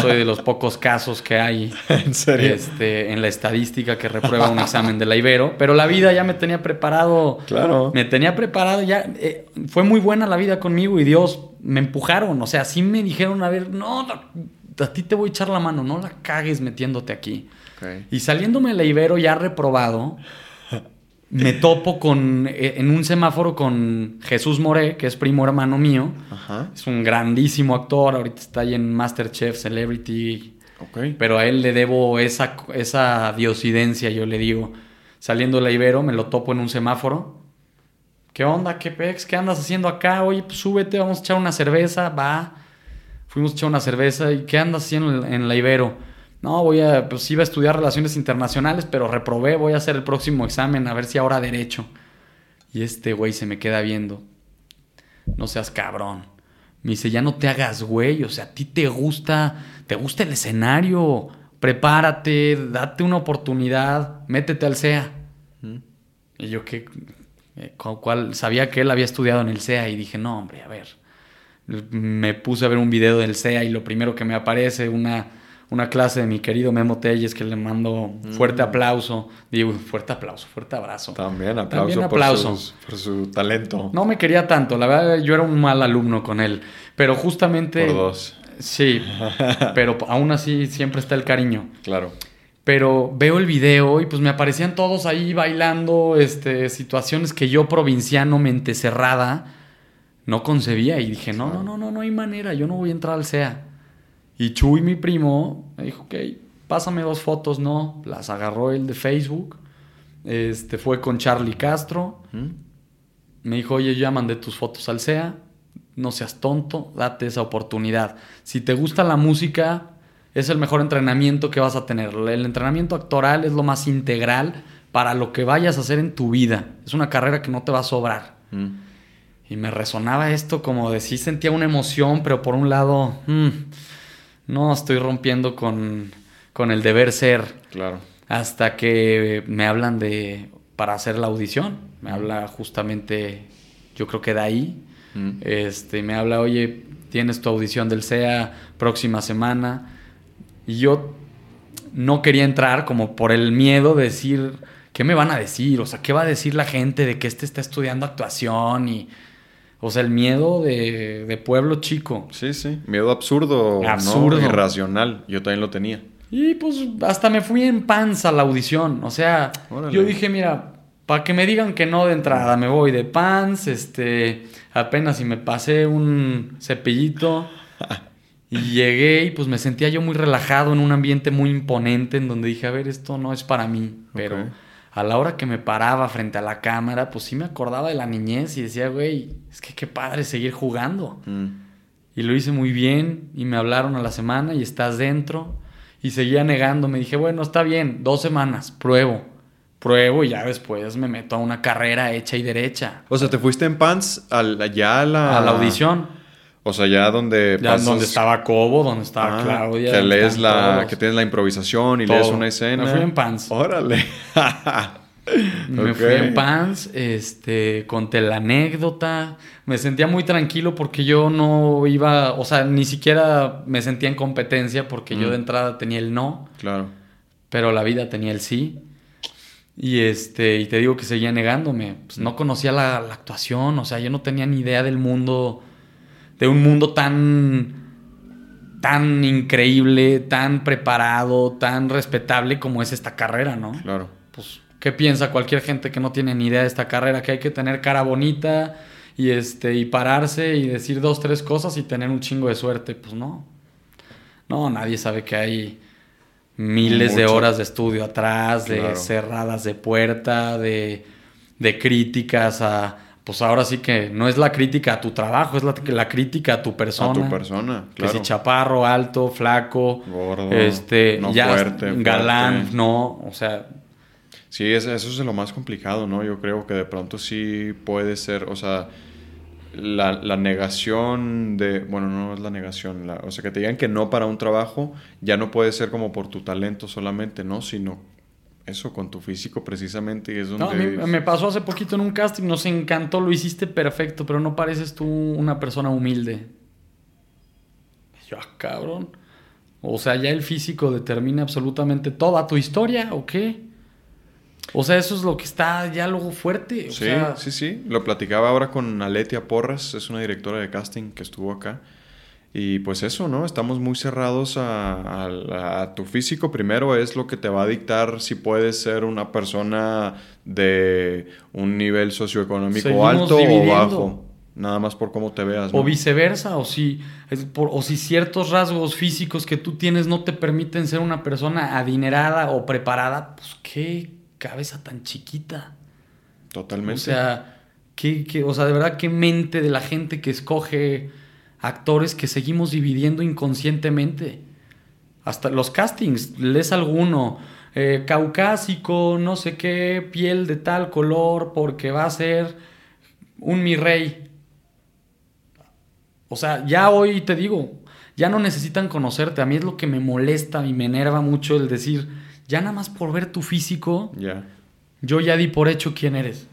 Soy de los pocos casos que hay ¿En serio? este, en la estadística que reprueba un examen de la Ibero, pero la vida ya me tenía preparado. Claro. Me tenía preparado ya. eh, fue muy buena la vida conmigo y Dios me empujaron. O sea, sí me dijeron, a ver, no, a ti te voy a echar la mano, no la cagues metiéndote aquí. Y saliéndome de la Ibero ya reprobado, me topo con, eh, en un semáforo con Jesús Moré, que es primo hermano mío. Ajá. Es un grandísimo actor, ahorita está ahí en Masterchef, Celebrity, pero a él le debo esa, esa diosidencia, yo le digo. Saliendo de la Ibero, me lo topo en un semáforo. ¿Qué onda? ¿Qué pex? ¿Qué andas haciendo acá? Oye, pues súbete, vamos a echar una cerveza. Va. Fuimos a echar una cerveza. ¿Y qué andas haciendo en, en la Ibero? No, voy a, pues iba a estudiar relaciones internacionales, pero reprobé. Voy a hacer el próximo examen, a ver si ahora derecho. Y este güey se me queda viendo. No seas cabrón. Me dice, ya no te hagas güey, o sea, a ti te gusta, te gusta el escenario, prepárate, date una oportunidad, métete al SEA. Mm. Y yo que, eh, cu- cuál, sabía que él había estudiado en el SEA y dije, no, hombre, a ver. Me puse a ver un video del SEA y lo primero que me aparece, una, una clase de mi querido Memo Telles, que le mando fuerte Mm. aplauso. Digo, fuerte aplauso, fuerte abrazo. También aplauso, También aplauso. Por, sus- por su talento. No me quería tanto, la verdad yo era un mal alumno con él, pero justamente... Por dos. Sí, pero aún así siempre está el cariño. Claro. Pero veo el video y pues me aparecían todos ahí bailando, este, situaciones que yo provinciano, mente cerrada, no concebía y dije, no, no, no, no, no hay manera, yo no voy a entrar al SEA. Y Chuy, mi primo, me dijo, ok, pásame dos fotos, no, las agarró él de Facebook, este, fue con Charlie Castro, Mm. me dijo, oye, yo ya mandé tus fotos al SEA, no seas tonto, date esa oportunidad. Si te gusta la música, es el mejor entrenamiento que vas a tener. El entrenamiento actoral es lo más integral para lo que vayas a hacer en tu vida. Es una carrera que no te va a sobrar. Mm. Y me resonaba esto como de sí sentía una emoción, pero por un lado, mm, no estoy rompiendo con, con el deber ser Claro. hasta que me hablan de para hacer la audición. Me habla justamente, yo creo que de ahí. Mm. Este, me habla, oye, tienes tu audición del SEA próxima semana. Y yo no quería entrar como por el miedo de decir, ¿qué me van a decir? O sea, ¿qué va a decir la gente de que este está estudiando actuación? Y, o sea, el miedo de, de pueblo chico. Sí, sí. Miedo absurdo. Absurdo. ¿no? Irracional. Yo también lo tenía. Y pues hasta me fui en panza a la audición. O sea, Órale. yo dije, mira, para que me digan que no de entrada, me voy de pants, este, apenas si me pasé un cepillito. Y llegué y pues me sentía yo muy relajado en un ambiente muy imponente en donde dije, a ver, esto no es para mí. Pero. A la hora que me paraba frente a la cámara, pues sí me acordaba de la niñez y decía, güey, es que qué padre seguir jugando. Mm. Y lo hice muy bien y me hablaron a la semana y estás dentro. Y seguía negando. Me dije, bueno, está bien, dos semanas, pruebo. Pruebo y ya después me meto a una carrera hecha y derecha. O sea, te fuiste en pants al, ya a la... A la audición. O sea, ya donde Ya pasas- donde estaba Cobo, donde estaba Ah, Claudia. Que lees la... todos. Que tienes la improvisación y Todo. lees una escena. Me fui en pants. Órale. Me fui en pants, este, conté la anécdota. Me sentía muy tranquilo porque yo no iba, o sea, ni siquiera me sentía en competencia porque yo Mm. de entrada tenía el no, Claro. pero la vida tenía el sí. Y este, y te digo que seguía negándome. Pues no conocía la, la actuación, o sea, yo no tenía ni idea del mundo, de un mundo tan, tan increíble, tan preparado, tan respetable como es esta carrera, ¿no? Claro. pues, ¿qué piensa cualquier gente que no tiene ni idea de esta carrera? Que hay que tener cara bonita y, este, y pararse y decir dos, tres cosas y tener un chingo de suerte. Pues no. No, nadie sabe que hay miles de horas de estudio atrás, de Claro. cerradas de puerta, de, de críticas a... Pues ahora sí que no es la crítica a tu trabajo, es la, la crítica a tu persona. A tu persona, Que claro. si chaparro, alto, flaco, Gordo, este, no ya fuerte, galán, fuerte. no, o sea, Sí, es- eso es lo más complicado, ¿no? Yo creo que de pronto sí puede ser, o sea, la, la negación de, bueno, no es la negación, la- o sea, que te digan que no para un trabajo ya no puede ser como por tu talento solamente, ¿no? Sino eso, con tu físico precisamente, y es donde... No, a mí me pasó hace poquito en un casting, nos encantó, lo hiciste perfecto, pero no pareces tú una persona humilde. Y Yo, ah, cabrón. O sea, ya el físico determina absolutamente toda tu historia, ¿o qué? O sea, eso es lo que está ya luego fuerte. O Sí, sea, sí, sí. Lo platicaba ahora con Aletia Porras, es una directora de casting que estuvo acá. Y pues eso, ¿no? Estamos muy cerrados a, a- a tu físico. Primero es lo que te va a dictar si puedes ser una persona de un nivel socioeconómico Seguimos alto dividiendo. o bajo. Nada más por cómo te veas. O viceversa, o si, es por- o si ciertos rasgos físicos que tú tienes no te permiten ser una persona adinerada o preparada, pues qué cabeza tan chiquita. Totalmente. O sea, qué, qué- o sea, de verdad, qué mente de la gente que escoge actores que seguimos dividiendo inconscientemente. Hasta los castings, lees alguno, eh, caucásico, no sé qué, piel de tal color, porque va a ser un mi rey. O sea, ya hoy te digo, ya no necesitan conocerte. A mí es lo que me molesta y me enerva mucho el decir, ya nada más por ver tu físico, yo ya di por hecho quién eres.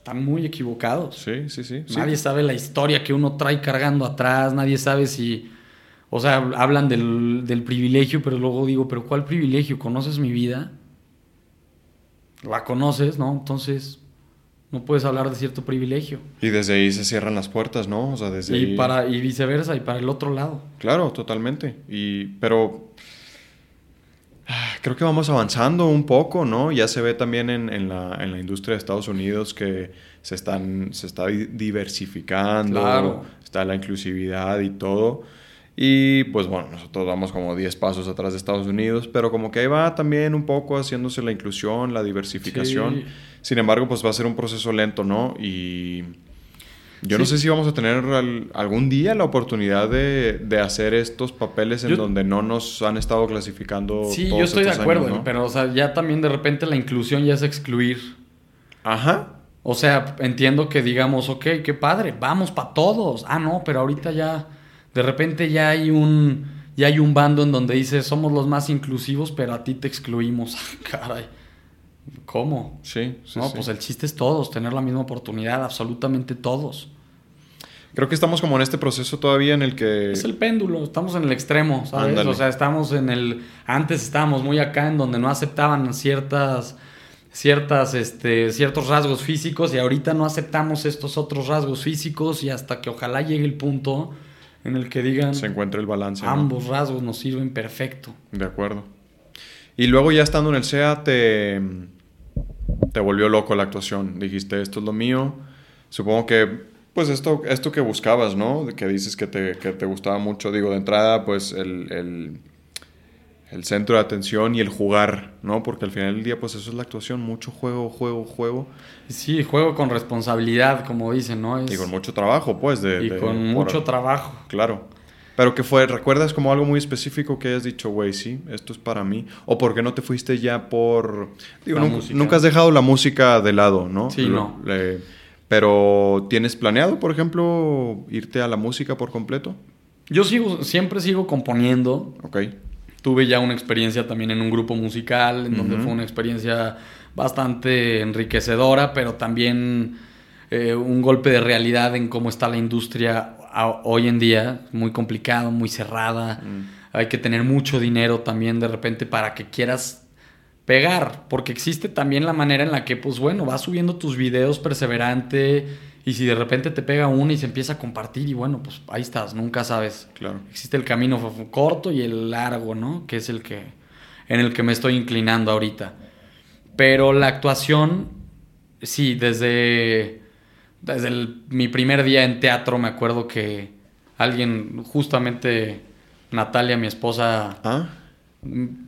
Están muy equivocados. Sí, sí, sí. sí. Nadie sabe la historia que uno trae cargando atrás, nadie sabe si... O sea, hablan del, del privilegio, pero luego digo, pero ¿cuál privilegio? ¿Conoces mi vida? La conoces, ¿no? Entonces, no puedes hablar de cierto privilegio. Y desde ahí se cierran las puertas, ¿no? O sea, desde Y, ahí... para, y viceversa, y para el otro lado. Claro, totalmente. Y, pero creo que vamos avanzando un poco, ¿no? Ya se ve también en, en la, en la industria de Estados Unidos que se, están, se está di- diversificando, Claro. está la inclusividad y todo. Y pues bueno, nosotros vamos como 10 pasos atrás de Estados Unidos, pero como que ahí va también un poco haciéndose la inclusión, la diversificación. Sí. Sin embargo, pues va a ser un proceso lento, ¿no? Y yo no sé si vamos a tener al- algún día la oportunidad de, de hacer estos papeles en Yo- donde no nos han estado clasificando. Sí, todos yo estoy de estos acuerdo, años, ¿no? pero o sea, ya también de repente la inclusión ya es excluir. Ajá. O sea, entiendo que digamos, ok, qué padre, vamos para todos. Ah, no, pero ahorita ya, de repente ya hay un, ya hay un bando en donde dice, somos los más inclusivos, pero a ti te excluimos. Caray, ¿cómo? Sí, sí, no, sí. pues el chiste es todos, tener la misma oportunidad, absolutamente todos. Creo que estamos como en este proceso todavía en el que. Es el péndulo, estamos en el extremo, ¿sabes? Ándale. O sea, estamos en el... Antes estábamos muy acá en donde no aceptaban ciertas, ciertas, este, ciertos rasgos físicos y ahorita no aceptamos estos otros rasgos físicos y hasta que ojalá llegue el punto en el que digan se encuentra el balance. ¿no? ambos rasgos nos sirven perfecto. De acuerdo. Y luego ya estando en el SEA te, te volvió loco la actuación. Dijiste, esto es lo mío. Supongo que, pues esto, esto que buscabas, ¿no? Que dices que te, que te gustaba mucho. Digo, de entrada, pues el, el, el centro de atención y el jugar, ¿no? Porque al final del día, pues eso es la actuación. Mucho juego, juego, juego. Sí, juego con responsabilidad, como dicen, ¿no? Es- Y con mucho trabajo, pues. De, y de- con por- mucho trabajo. Claro. Pero que fue, ¿recuerdas como algo muy específico que hayas dicho, güey, sí, esto es para mí? ¿O por qué no te fuiste ya por... Digo, nunca, has dejado la música de lado, ¿no? Sí, Lo- no. le- pero ¿tienes planeado, por ejemplo, irte a la música por completo? Yo sigo, siempre sigo componiendo. Ok. tuve ya una experiencia también en un grupo musical, en donde fue una experiencia bastante enriquecedora, pero también eh, un golpe de realidad en cómo está la industria hoy en día, muy complicado, muy cerrada. Mm. Hay que tener mucho dinero también de repente para que quieras pegar, porque existe también la manera en la que, pues bueno, vas subiendo tus videos perseverante y si de repente te pega uno y se empieza a compartir y bueno, pues ahí estás, nunca sabes. Claro. Existe el camino corto y el largo, ¿no? Que es el que en el que me estoy inclinando ahorita. Pero la actuación, sí, desde, desde mi primer día en teatro me acuerdo que alguien, justamente Natalia, mi esposa, ¿Ah?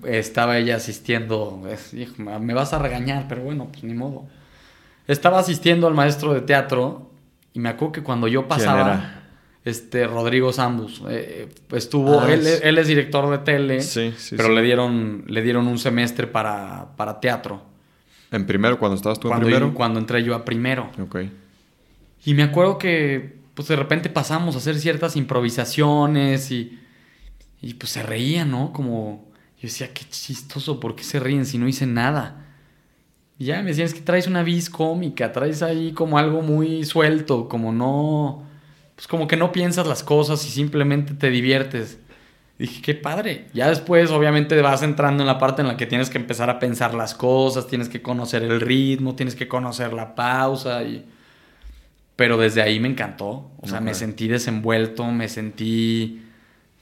estaba ella asistiendo. me vas a regañar, pero bueno, pues ni modo. Estaba asistiendo al maestro de teatro y me acuerdo que cuando yo pasaba este Rodrigo Zambus. Eh, estuvo, ah, él, es director de tele, pero Le, dieron, le dieron un semestre para, para teatro. ¿En primero? ¿Cuando estabas tú cuando en primero? cuando entré yo a primero. Ok. Y me acuerdo que, pues de repente pasamos a hacer ciertas improvisaciones y, y pues se reían, ¿no? Como, yo decía, qué chistoso, ¿por qué se ríen si no hice nada? Y ya me decían, es que traes una vis cómica, traes ahí como algo muy suelto, como no, pues como que no piensas las cosas y simplemente te diviertes dije, qué padre. Ya después, obviamente, vas entrando en la parte en la que tienes que empezar a pensar las cosas, tienes que conocer el ritmo, tienes que conocer la pausa. Y... Pero desde ahí me encantó. O sea, me sentí desenvuelto, me sentí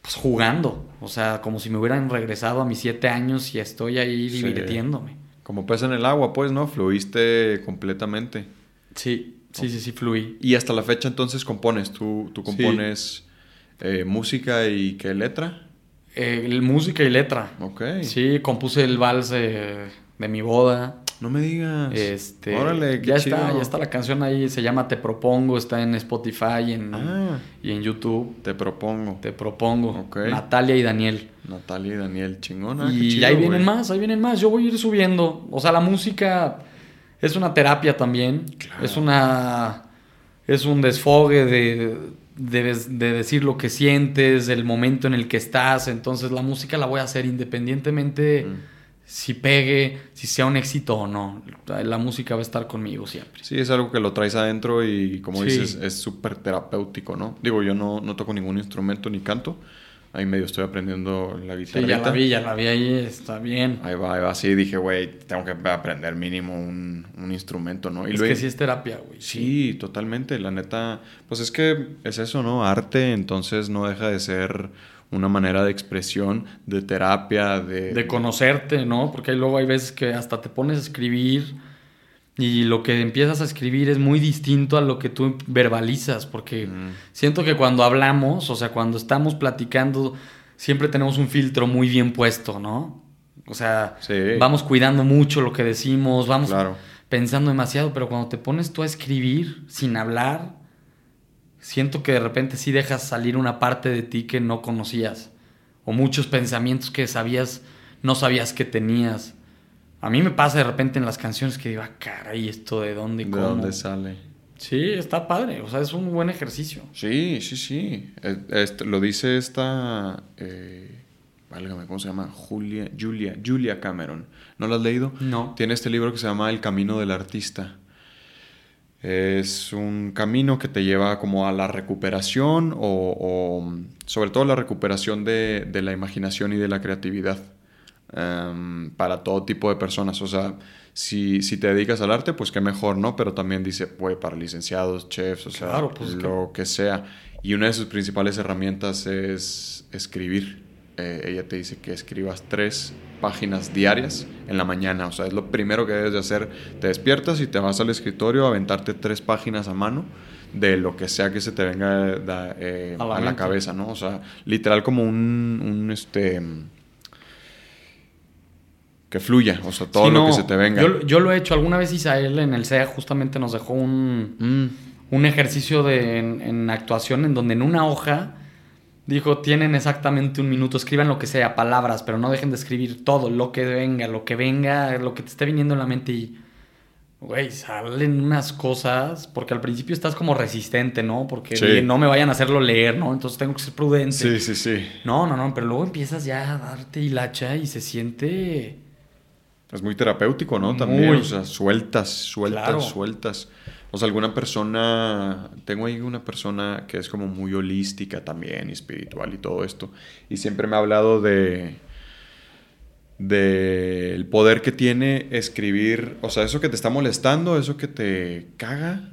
pues jugando. O sea, como si me hubieran regresado a mis siete años y estoy ahí divirtiéndome. Como pez en el agua, pues, ¿no? Fluiste completamente. Sí, sí, sí, sí, fluí. Y hasta la fecha entonces compones. Tú, tú compones eh, música y qué letra. Eh, música y letra. Ok. Sí, compuse el vals de, mi boda. No me digas. Este, Órale, qué ya está, ya está la canción ahí, se llama Te Propongo, está en Spotify en, ah. y en YouTube. Te Propongo. Te Propongo. Natalia y Daniel. Natalia y Daniel, chingona. Y ahí vienen más, ahí vienen más. Yo voy a ir subiendo. O sea, la música es una terapia también. Es una. Es un desfogue de, de decir lo que sientes, el momento en el que estás. Entonces la música la voy a hacer independientemente mm. Si pegue, si sea un éxito o no. La música va a estar conmigo siempre. Sí, es algo que lo traes adentro y como dices, es súper terapéutico, ¿no? Digo, yo no, no toco ningún instrumento ni canto Ahí medio estoy aprendiendo la guitarra. Sí, ya la vi, ya la vi ahí, está bien. Ahí va, ahí va. Sí, dije, güey, tengo que aprender mínimo un, un instrumento, ¿no? Y es que sí es terapia, güey. Sí, totalmente. La neta, pues es que es eso, ¿no? Arte, entonces no deja de ser una manera de expresión, de terapia, de... De conocerte, ¿no? Porque luego hay veces que hasta te pones a escribir y lo que empiezas a escribir es muy distinto a lo que tú verbalizas, porque siento que cuando hablamos, o sea, cuando estamos platicando, siempre tenemos un filtro muy bien puesto, ¿no? O sea, vamos cuidando mucho lo que decimos, vamos pensando demasiado, pero cuando te pones tú a escribir sin hablar, siento que de repente sí dejas salir una parte de ti que no conocías, o muchos pensamientos que sabías, no sabías que tenías. A mí me pasa de repente en las canciones que digo, ah, caray, ¿esto de dónde? ¿De dónde sale? Sí, está padre. O sea, es un buen ejercicio. Sí, sí, sí. Este, lo dice esta... Eh, válgame, ¿cómo se llama? Julia, Julia, Julia Cameron. ¿No lo has leído? No. Tiene este libro que se llama El Camino del Artista. Es un camino que te lleva como a la recuperación o, sobre todo la recuperación de, de la imaginación y de la creatividad. Em, para todo tipo de personas. O sea, si, si, te dedicas al arte, pues qué mejor, ¿no? Pero también dice, pues para licenciados, chefs, o sea, pues lo que... sea. Y una de sus principales herramientas es escribir. Eh, ella te dice que escribas tres páginas diarias en la mañana. O sea, es lo primero que debes de hacer. Te despiertas y te vas al escritorio a aventarte tres páginas a mano de lo que sea que se te venga eh, a, la, cabeza, ¿no? O sea, literal como un, un este que fluya, o sea, todo lo que se te venga. Yo, lo he hecho. Alguna vez Isael en el SEA justamente nos dejó un, mm. un ejercicio de, en, actuación en donde en una hoja dijo, tienen exactamente un minuto, escriban lo que sea, palabras, pero no dejen de escribir todo, lo que venga, lo que venga, lo que te esté viniendo en la mente y... güey, salen unas cosas, porque al principio estás como resistente, ¿no? Porque Sí. no me vayan a hacerlo leer, ¿no? Entonces tengo que ser prudente. Sí, sí, sí. No, no, no, pero luego empiezas ya a darte hilacha y se siente... Es muy terapéutico, ¿no? También, Muy. o sea, sueltas, sueltas, Claro. sueltas. O sea, alguna persona, tengo ahí una persona que es como muy holística también, y espiritual y todo esto, y siempre me ha hablado de del poder que tiene escribir, o sea, eso que te está molestando, eso que te caga,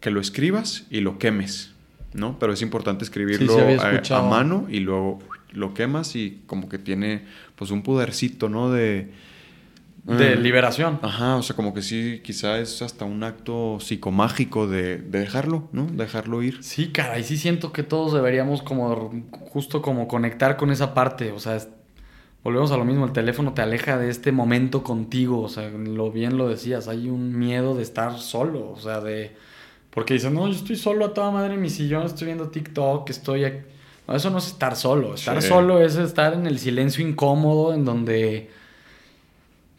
que lo escribas y lo quemes, ¿no? Pero es importante escribirlo Sí, a- a, mano y luego lo quemas y como que tiene pues un podercito, ¿no? De De liberación. Ajá, o sea, como que sí, quizá es hasta un acto psicomágico de, de dejarlo, ¿no? Dejarlo ir. Sí, cara, y sí siento que todos deberíamos como justo como conectar con esa parte, o sea, es- volvemos a lo mismo, el teléfono te aleja de este momento contigo, o sea, lo bien lo decías, hay un miedo de estar solo, o sea, de porque dices, "No, yo estoy solo a toda madre en mi sillón, estoy viendo TikTok, estoy aquí". No, eso no es estar solo, estar Sí. solo es estar en el silencio incómodo en donde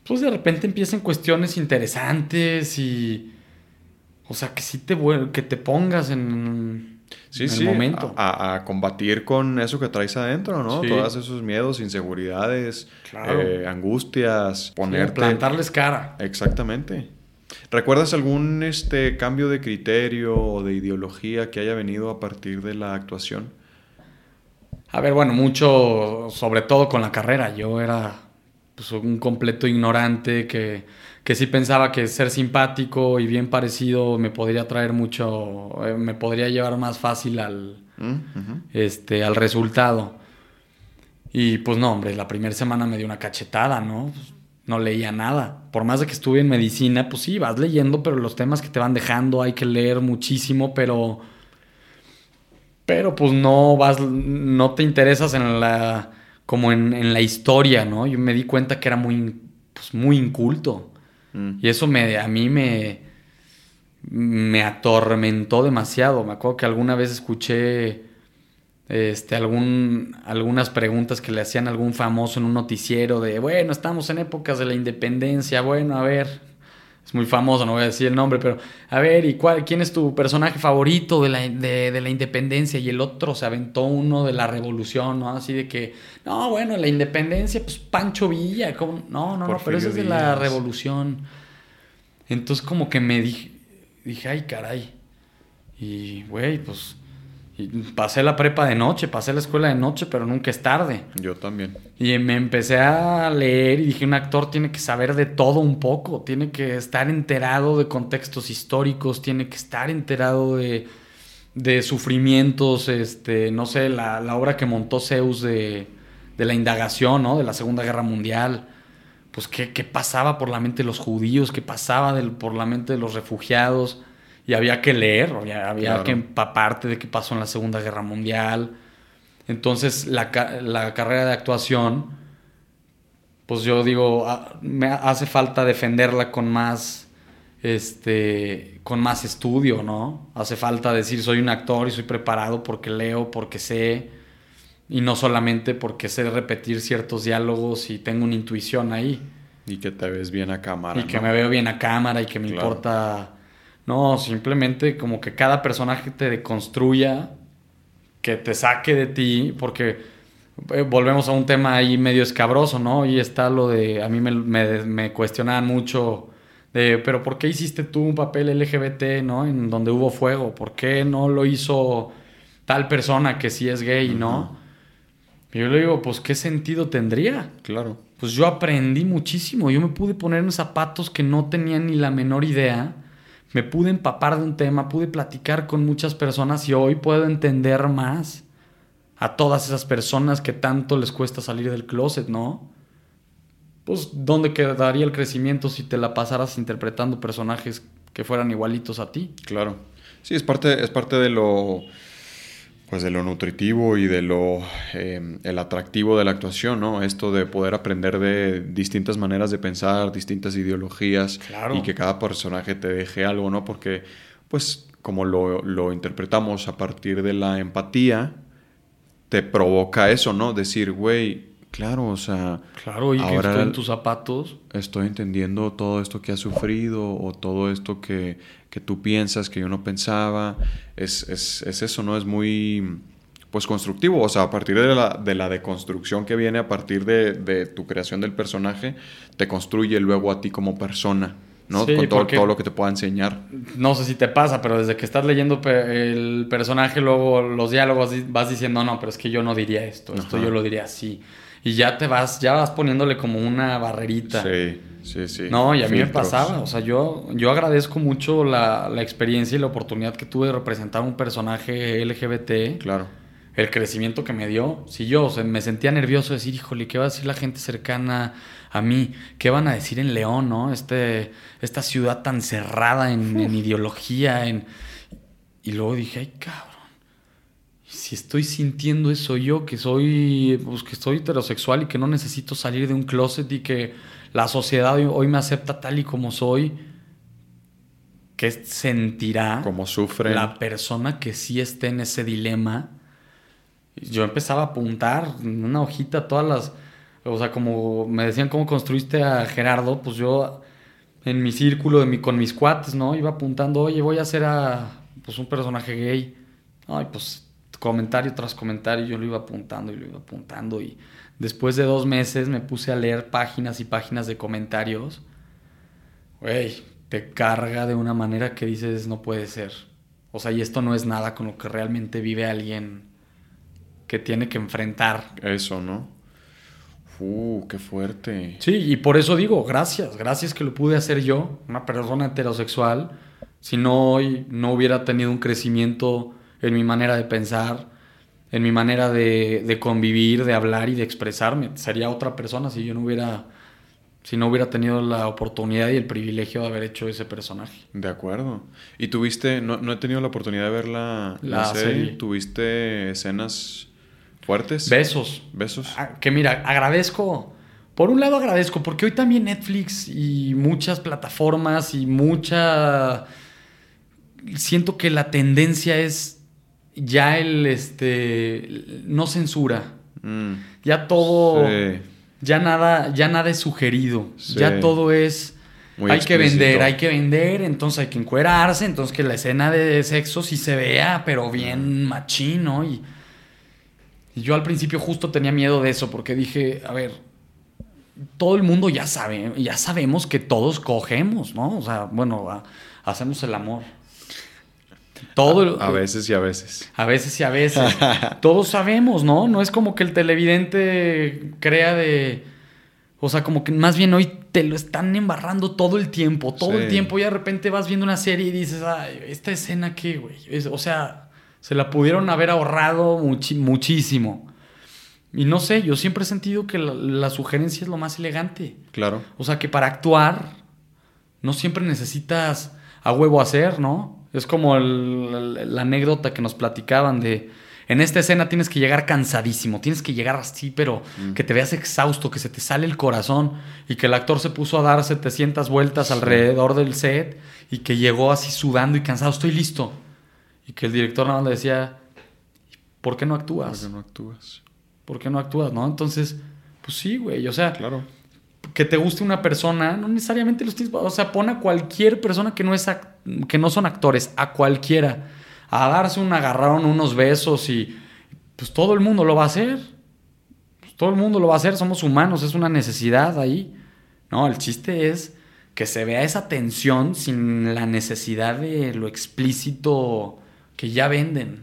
pues de repente empiezan cuestiones interesantes y o sea, que sí te que te pongas en Sí, en sí. el momento. A, a combatir con eso que traes adentro, ¿no? Sí. Todos esos miedos, inseguridades, Claro. eh, angustias, ponerte. plantarles cara. Exactamente. ¿Recuerdas algún este cambio de criterio o de ideología que haya venido a partir de la actuación? A ver, bueno, mucho, sobre todo con la carrera. Yo era pues, un completo ignorante que, que sí pensaba que ser simpático y bien parecido me podría traer mucho, eh, me podría llevar más fácil al, ¿Mm? Este, al resultado. Y pues no, hombre, la primera semana me dio una cachetada, ¿no? Pues, no leía nada. Por más de que estuve en medicina, pues sí, vas leyendo, pero los temas que te van dejando hay que leer muchísimo, pero... Pero pues no vas, no te interesas en la, como en, en la historia, ¿no? Yo me di cuenta que era muy, pues, muy inculto. Mm. Y eso me, a mí me, me atormentó demasiado. Me acuerdo que alguna vez escuché este, algún, algunas preguntas que le hacían a algún famoso en un noticiero de, bueno, estamos en épocas de la independencia, bueno, a ver, es muy famoso, no voy a decir el nombre, pero a ver, ¿y cuál, quién es tu personaje favorito de la, de, de la independencia? Y el otro se aventó uno de la revolución, ¿no? Así de que, no, bueno, la independencia, pues Pancho Villa, ¿cómo? no, no, no, pero eso es de la revolución. Entonces como que me dije, dije, ay, caray. Y, güey, pues y pasé la prepa de noche, pasé la escuela de noche, pero nunca es tarde. Yo también. Y me empecé a leer y dije, un actor tiene que saber de todo un poco, tiene que estar enterado de contextos históricos, tiene que estar enterado de, de sufrimientos, este, no sé, la, la obra que montó Zeus de, de la indagación, ¿no? De la Segunda Guerra Mundial. Pues qué, qué pasaba por la mente de los judíos, qué pasaba del- por la mente de los refugiados. Y había que leer, había, había Claro. que empaparte de qué pasó en la Segunda Guerra Mundial. Entonces, la, la carrera de actuación, pues yo digo, ah, me hace falta defenderla con más, este, con más estudio, ¿no? Hace falta decir, soy un actor y soy preparado porque leo, porque sé, y no solamente porque sé repetir ciertos diálogos y tengo una intuición ahí, Y que te ves bien a cámara. y que me veo bien a cámara y que me Claro. importa... No, simplemente como que cada personaje te deconstruya, que te saque de ti, porque eh, volvemos a un tema ahí medio escabroso, ¿no? Y está lo de, a mí me, me, me cuestionaban mucho de, pero ¿por qué hiciste tú un papel LGBT, ¿no? En donde hubo fuego, ¿por qué no lo hizo tal persona que sí es gay, ¿no? Y yo le digo, pues ¿qué sentido tendría? Claro. Pues yo aprendí muchísimo. Yo me pude poner en zapatos que no tenía ni la menor idea. Me pude empapar de un tema, pude platicar con muchas personas y hoy puedo entender más a todas esas personas que tanto les cuesta salir del closet, ¿no? Pues, ¿dónde quedaría el crecimiento si te la pasaras interpretando personajes que fueran igualitos a ti? Claro. Sí, es parte, es parte de lo. Pues de lo nutritivo y de lo eh, el atractivo de la actuación, ¿no? Esto de poder aprender de distintas maneras de pensar, distintas ideologías Claro. y que cada personaje te deje algo, ¿no? Porque, pues, como lo, lo interpretamos a partir de la empatía, te provoca eso, ¿no? Decir, güey, Claro, o sea. Claro, y que estoy en tus zapatos. Estoy entendiendo todo esto que has sufrido o todo esto que, que tú piensas que yo no pensaba. Es, es, es, eso, ¿no? Es muy pues constructivo. O sea, a partir de la, de la deconstrucción que viene a partir de, de tu creación del personaje, te construye luego a ti como persona. ¿no? Con todo, todo, lo que te pueda enseñar. No sé si te pasa, pero desde que estás leyendo el personaje, luego los diálogos vas diciendo, no, pero es que yo no diría esto, esto yo lo diría así. Y ya te vas, ya vas poniéndole como una barrerita. Sí, sí, sí. No, y a mí me pasaba, o sea, yo, yo agradezco mucho la, la experiencia y la oportunidad que tuve de representar un personaje LGBT. Claro el crecimiento que me dio. Si yo me sentía nervioso de decir, híjole, ¿qué va a decir la gente cercana a mí? ¿Qué van a decir en León, no? Este, esta ciudad tan cerrada en, ideología. En... Y luego dije, ay, cabrón. Si estoy sintiendo eso yo, que soy, pues, que soy heterosexual y que no necesito salir de un closet y que la sociedad hoy me acepta tal y como soy, ¿qué sentirá como sufre la persona que sí esté en ese dilema? yo empezaba a apuntar en una hojita todas las... O sea, como me decían cómo construiste a Gerardo, pues yo en mi círculo de mi, con mis cuates, ¿no? Iba apuntando, oye, voy a hacer a pues, un personaje gay. Ay, pues comentario tras comentario yo lo iba apuntando y lo iba apuntando. Y después de dos meses me puse a leer páginas y páginas de comentarios. Güey, te carga de una manera que dices, no puede ser. O sea, y esto no es nada con lo que realmente vive alguien que tiene que enfrentar. Eso, ¿no? Uh, qué fuerte. Sí, y por eso digo, gracias, gracias que lo pude hacer yo, una persona heterosexual. Si no hoy no hubiera tenido un crecimiento en mi manera de pensar, en mi manera de, de convivir, de hablar y de expresarme. Sería otra persona si yo no hubiera si no hubiera tenido la oportunidad y el privilegio de haber hecho ese personaje. De acuerdo. ¿Y tuviste, no, no he tenido la oportunidad de ver la, la, serie. ¿tuviste escenas fuertes? Besos. Besos. Ah, que mira, agradezco. Por un lado agradezco, porque hoy también Netflix y muchas plataformas y mucha... Siento que la tendencia es ya el, este, no censura. Mm. Ya todo... Sí ya nada, ya nada es sugerido. Ya todo es. hay que vender, hay que vender, entonces hay que encuerarse, entonces que la escena de sexo sí se vea, pero bien machino. Y, y yo al principio justo tenía miedo de eso, porque dije, a ver, todo el mundo ya sabe, ya sabemos que todos cogemos, ¿no? O sea, bueno, hacemos el amor. Todo a, veces y a veces. A veces y a veces. Todos sabemos, ¿no? No es como que el televidente crea de... O sea, como que más bien hoy te lo están embarrando todo el tiempo, todo el tiempo y de repente vas viendo una serie y dices, ay, esta escena qué, güey. o sea, se la pudieron haber ahorrado muchísimo. Y no sé, yo siempre he sentido que la, la, sugerencia es lo más elegante. Claro. O sea, que para actuar no siempre necesitas a huevo hacer, ¿no? Es como la anécdota que nos platicaban de, en esta escena tienes que llegar cansadísimo, tienes que llegar así, pero mm. que te veas exhausto, que se te sale el corazón y que el actor se puso a dar 700 vueltas alrededor del set y que llegó así sudando y cansado, estoy listo. Y que el director nada más le decía, ¿por qué no actúas? ¿Por qué no actúas? ¿Por qué no actúas? ¿No? Entonces, pues sí, güey, o sea, claro que te guste una persona, no necesariamente los tienes, o sea, pon a cualquier persona que no es que no son actores, a cualquiera, a darse un agarrón, unos besos y pues todo el mundo lo va a hacer. Pues, todo el mundo lo va a hacer, somos humanos, es una necesidad ahí. No, el chiste es que se vea esa tensión sin la necesidad de lo explícito que ya venden.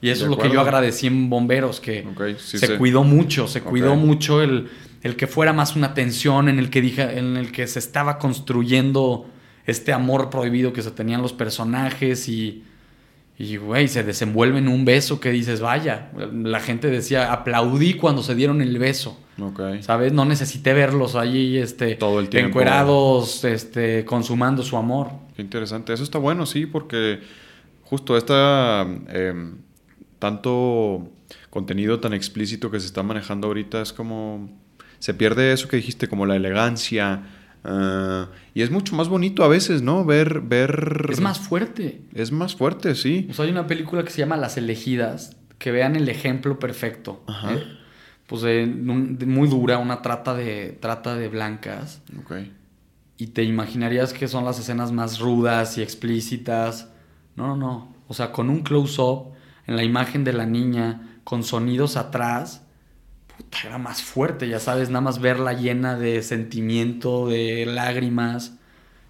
Y eso es lo que yo agradecí en Bomberos, que se cuidó mucho, se cuidó mucho el el que fuera más una tensión, en el que, dije, en el que se estaba construyendo este amor prohibido que se tenían los personajes y, y, güey, se desenvuelve en un beso que dices, vaya, la gente decía, aplaudí cuando se dieron el beso. ¿Sabes? No necesité verlos allí, este, todo el tiempo. Encuerados, este, consumando su amor. Qué interesante. Eso está bueno, sí, porque justo esta, em, tanto contenido tan explícito que se está manejando ahorita es como se pierde eso que dijiste, como la elegancia. Ah, y es mucho más bonito a veces, ¿no? Ver, ver... Es más fuerte. Es más fuerte, sí. hay una película que se llama Las elegidas, que vean el ejemplo perfecto. ¿eh? pues de, un- de muy dura, una trata de, trata de blancas. Ok. Y te imaginarías que son las escenas más rudas y explícitas. No, no, no. O sea, con un close-up en la imagen de la niña, con sonidos atrás, puta, era más fuerte, ya sabes, nada más verla llena de sentimiento, de lágrimas.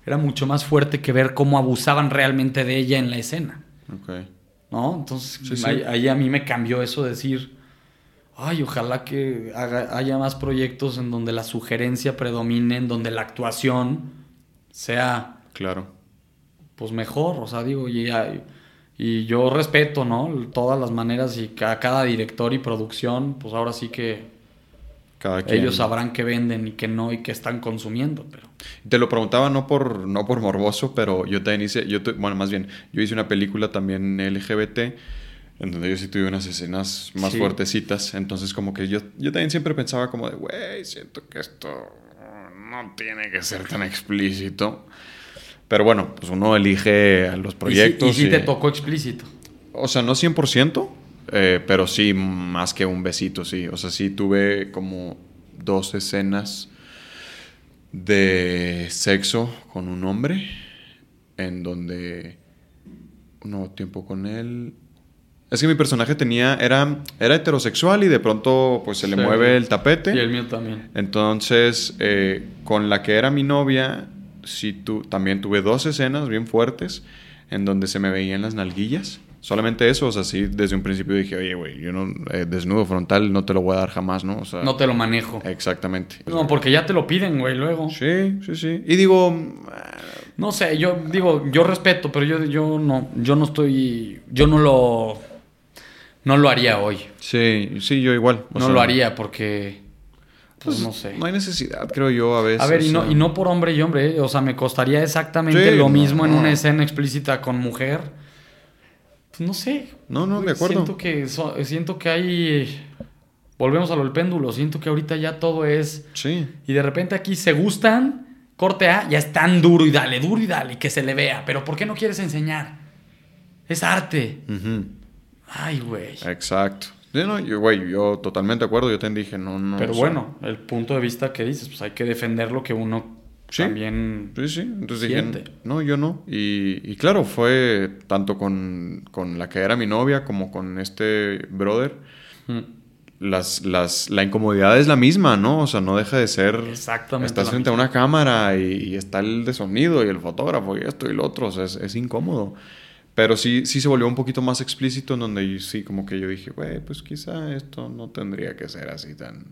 Era mucho más fuerte que ver cómo abusaban realmente de ella en la escena. Ok. ¿No? Entonces, Sí, sí. Ahí, ahí a mí me cambió eso de decir, ay, ojalá que haga- haya más proyectos en donde la sugerencia predomine, en donde la actuación sea, Claro. pues, mejor. O sea, digo, y, y yo respeto, ¿no? Todas las maneras y a cada director y producción, pues ahora sí que Cada quien. ellos sabrán qué venden y qué no y qué están consumiendo, pero... Te lo preguntaba no por, no por morboso, pero yo también hice, yo bueno, más bien, yo hice una película también LGBT, en donde yo sí tuve unas escenas más Sí. fuertecitas, entonces como que yo, yo también siempre pensaba como de, güey, siento que esto no tiene que ser tan explícito. Pero bueno, pues uno elige a los Y proyectos. Y sí, y- te tocó explícito. O sea, no 100%, eh, pero sí más que un besito, sí. O sea, sí tuve como dos escenas de sexo con un hombre en donde nuevo tiempo con él. Es que mi personaje tenía era era heterosexual y de pronto pues se le Sí. mueve el tapete. Y el mío también. Entonces, eh, con la que era mi novia, sí tu, también tuve dos escenas bien fuertes en donde se me veían las nalguillas. Solamente eso, o sea, sí, desde un principio dije, oye, güey, yo no, eh, desnudo frontal no te lo voy a dar jamás, ¿no? O sea, No te lo manejo. Exactamente. No, porque ya te lo piden, güey, luego. Sí, sí, sí. Y digo, ah, No sé, yo digo, yo respeto, pero yo, yo no, yo no estoy, yo no lo, no lo haría hoy. sí, sí, yo igual. o no sea, lo haría porque, pues, pues, no sé. No hay necesidad, creo yo, a veces. A ver, y no, o sea, y no por hombre y hombre, ¿eh? o sea, me costaría exactamente Sí, lo no, mismo en una escena explícita con mujer. Pues no sé. No, no, de acuerdo. Siento que, so- siento que hay, volvemos a lo del péndulo, siento que ahorita ya todo es, Sí. y de repente aquí se gustan, corte A, ya es tan duro y dale, duro y dale, y que se le vea, pero ¿por qué no quieres enseñar? Es arte. Ay, güey. Exacto. Sí, no, yo, güey, yo totalmente de acuerdo. Yo te dije, no, no. Pero o sea, bueno, el punto de vista que dices, pues hay que defender lo que uno Sí. también... Sí, sí. Entonces Siente. dije, no, yo no. Y, y claro, fue tanto con, con la que era mi novia como con este brother. Mm. Las, las, la incomodidad es la misma, ¿no? O sea, no deja de ser... Exactamente Estás frente a una cámara y, y está el de sonido y el fotógrafo y esto y lo otro. O sea, es, es incómodo. Pero sí, sí se volvió un poquito más explícito en donde sí, como que yo dije, güey, pues quizá esto no tendría que ser así tan,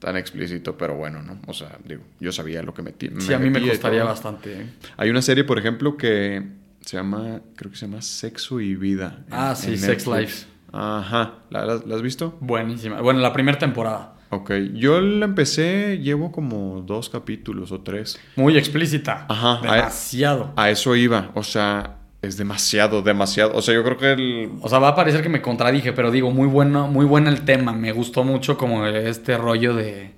tan explícito, pero bueno, ¿no? O sea, digo, yo sabía lo que metí. Sí, a mí me costaría bastante. ¿eh? Hay una serie, por ejemplo, que se llama, creo que se llama Sexo y Vida. en- Ah, sí, Sex. Life. Ajá, ¿La, la- la has visto? Buenísima. Bueno, la primera temporada. Ok, yo la empecé, llevo como dos capítulos o tres. Muy explícita. Ajá, Demasiado. A eso iba, o sea, es demasiado, demasiado. O sea, yo creo que el... O sea, va a parecer que me contradije, pero digo, muy bueno, muy bueno el tema. Me gustó mucho como este rollo de,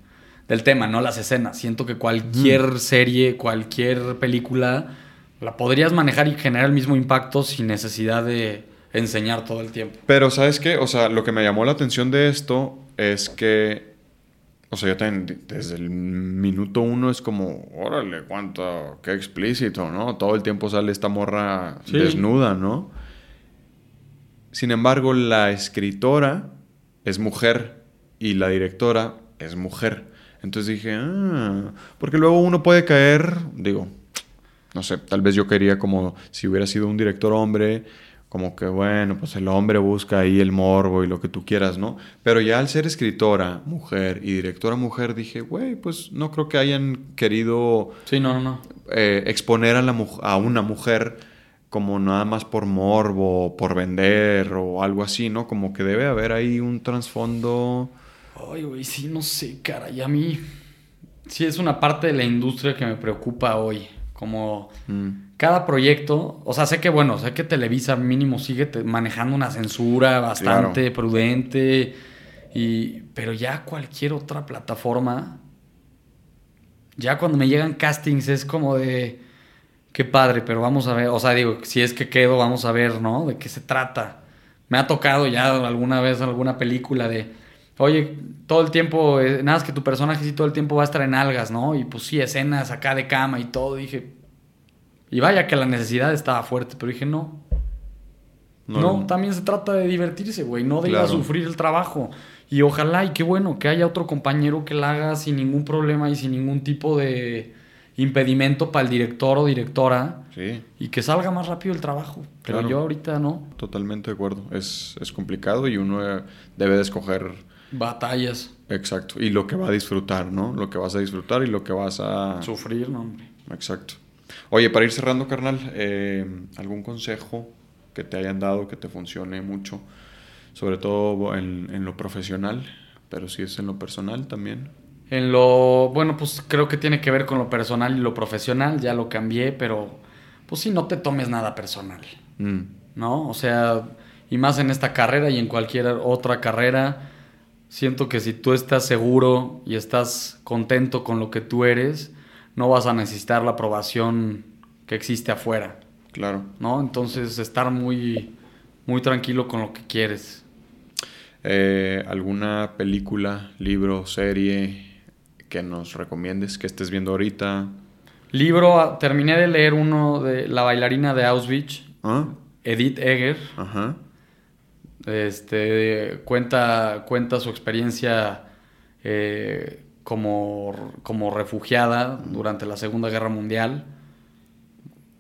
del tema, ¿no? Las escenas. Siento que cualquier serie, cualquier película, la podrías manejar y generar el mismo impacto sin necesidad de enseñar todo el tiempo. Pero, ¿sabes qué? O sea, lo que me llamó la atención de esto es que... O sea, yo también desde el minuto uno es como, órale, cuánto, qué explícito, ¿no? Todo el tiempo sale esta morra Sí. desnuda, ¿no? Sin embargo, la escritora es mujer y la directora es mujer. Entonces dije, ah, porque luego uno puede caer, digo, no sé, tal vez yo quería como si hubiera sido un director hombre, como que bueno, pues el hombre busca ahí el morbo y lo que tú quieras, ¿no? Pero ya al ser escritora mujer y directora mujer dije, güey, pues no creo que hayan querido Sí, no, no, no. eh, exponer a, la a una mujer como nada más por morbo, por vender o algo así, ¿no? Como que debe haber ahí un trasfondo. Ay, güey, sí, no sé, cara. Y a mí, sí es una parte de la industria que me preocupa hoy. Como mm, cada proyecto, o sea, sé que, bueno, sé que Televisa mínimo sigue manejando una censura bastante prudente, y, pero ya cualquier otra plataforma, ya cuando me llegan castings es como de, qué padre, pero vamos a ver, o sea, digo, si es que quedo, vamos a ver, ¿no? De qué se trata. Me ha tocado ya alguna vez alguna película de, Oye, todo el tiempo, eh, nada más que tu personaje sí todo el tiempo va a estar en algas, ¿no? Y pues sí, escenas acá de cama y todo. Dije, y vaya que la necesidad estaba fuerte, pero dije, no. No, también se trata de divertirse, güey, no de ir a sufrir el trabajo. Y ojalá, y qué bueno, que haya otro compañero que la haga sin ningún problema y sin ningún tipo de impedimento para el director o directora. Sí. Y que salga más rápido el trabajo. Pero yo ahorita no. Totalmente de acuerdo. Es, es complicado y uno eh, debe de escoger... Batallas. Exacto. Y lo que va a disfrutar, ¿no? Lo que vas a disfrutar y lo que vas a... Sufrir, ¿no? Exacto. Oye, para ir cerrando, carnal, eh, ¿algún consejo que te hayan dado que te funcione mucho? Sobre todo en, en lo profesional, pero si es en lo personal también. En lo, bueno, pues creo que tiene que ver con lo personal y lo profesional, ya lo cambié, pero pues sí, no te tomes nada personal, mm. ¿no? O sea, y más en esta carrera y en cualquier otra carrera, siento que si tú estás seguro y estás contento con lo que tú eres, no vas a necesitar la aprobación que existe afuera. Claro. ¿No? Entonces, estar muy, muy tranquilo con lo que quieres. Eh, ¿Alguna película, libro, serie que nos recomiendes, que estés viendo ahorita? Libro, ah, terminé de leer uno de La bailarina de Auschwitz, ¿Ah? Edith Egger. Ajá. Este, cuenta, cuenta su experiencia eh, como, como refugiada durante la Segunda Guerra Mundial.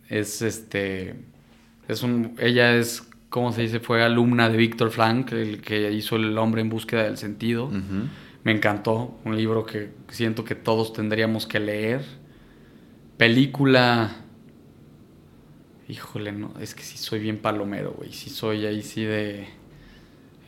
Es este. Es un. Ella es, ¿cómo se dice? Fue alumna de Víctor Frank, el que hizo El hombre en búsqueda del sentido me encantó. Un libro que siento que todos tendríamos que leer. Película. Híjole, no, es que sí soy bien palomero, güey. Sí soy ahí sí de.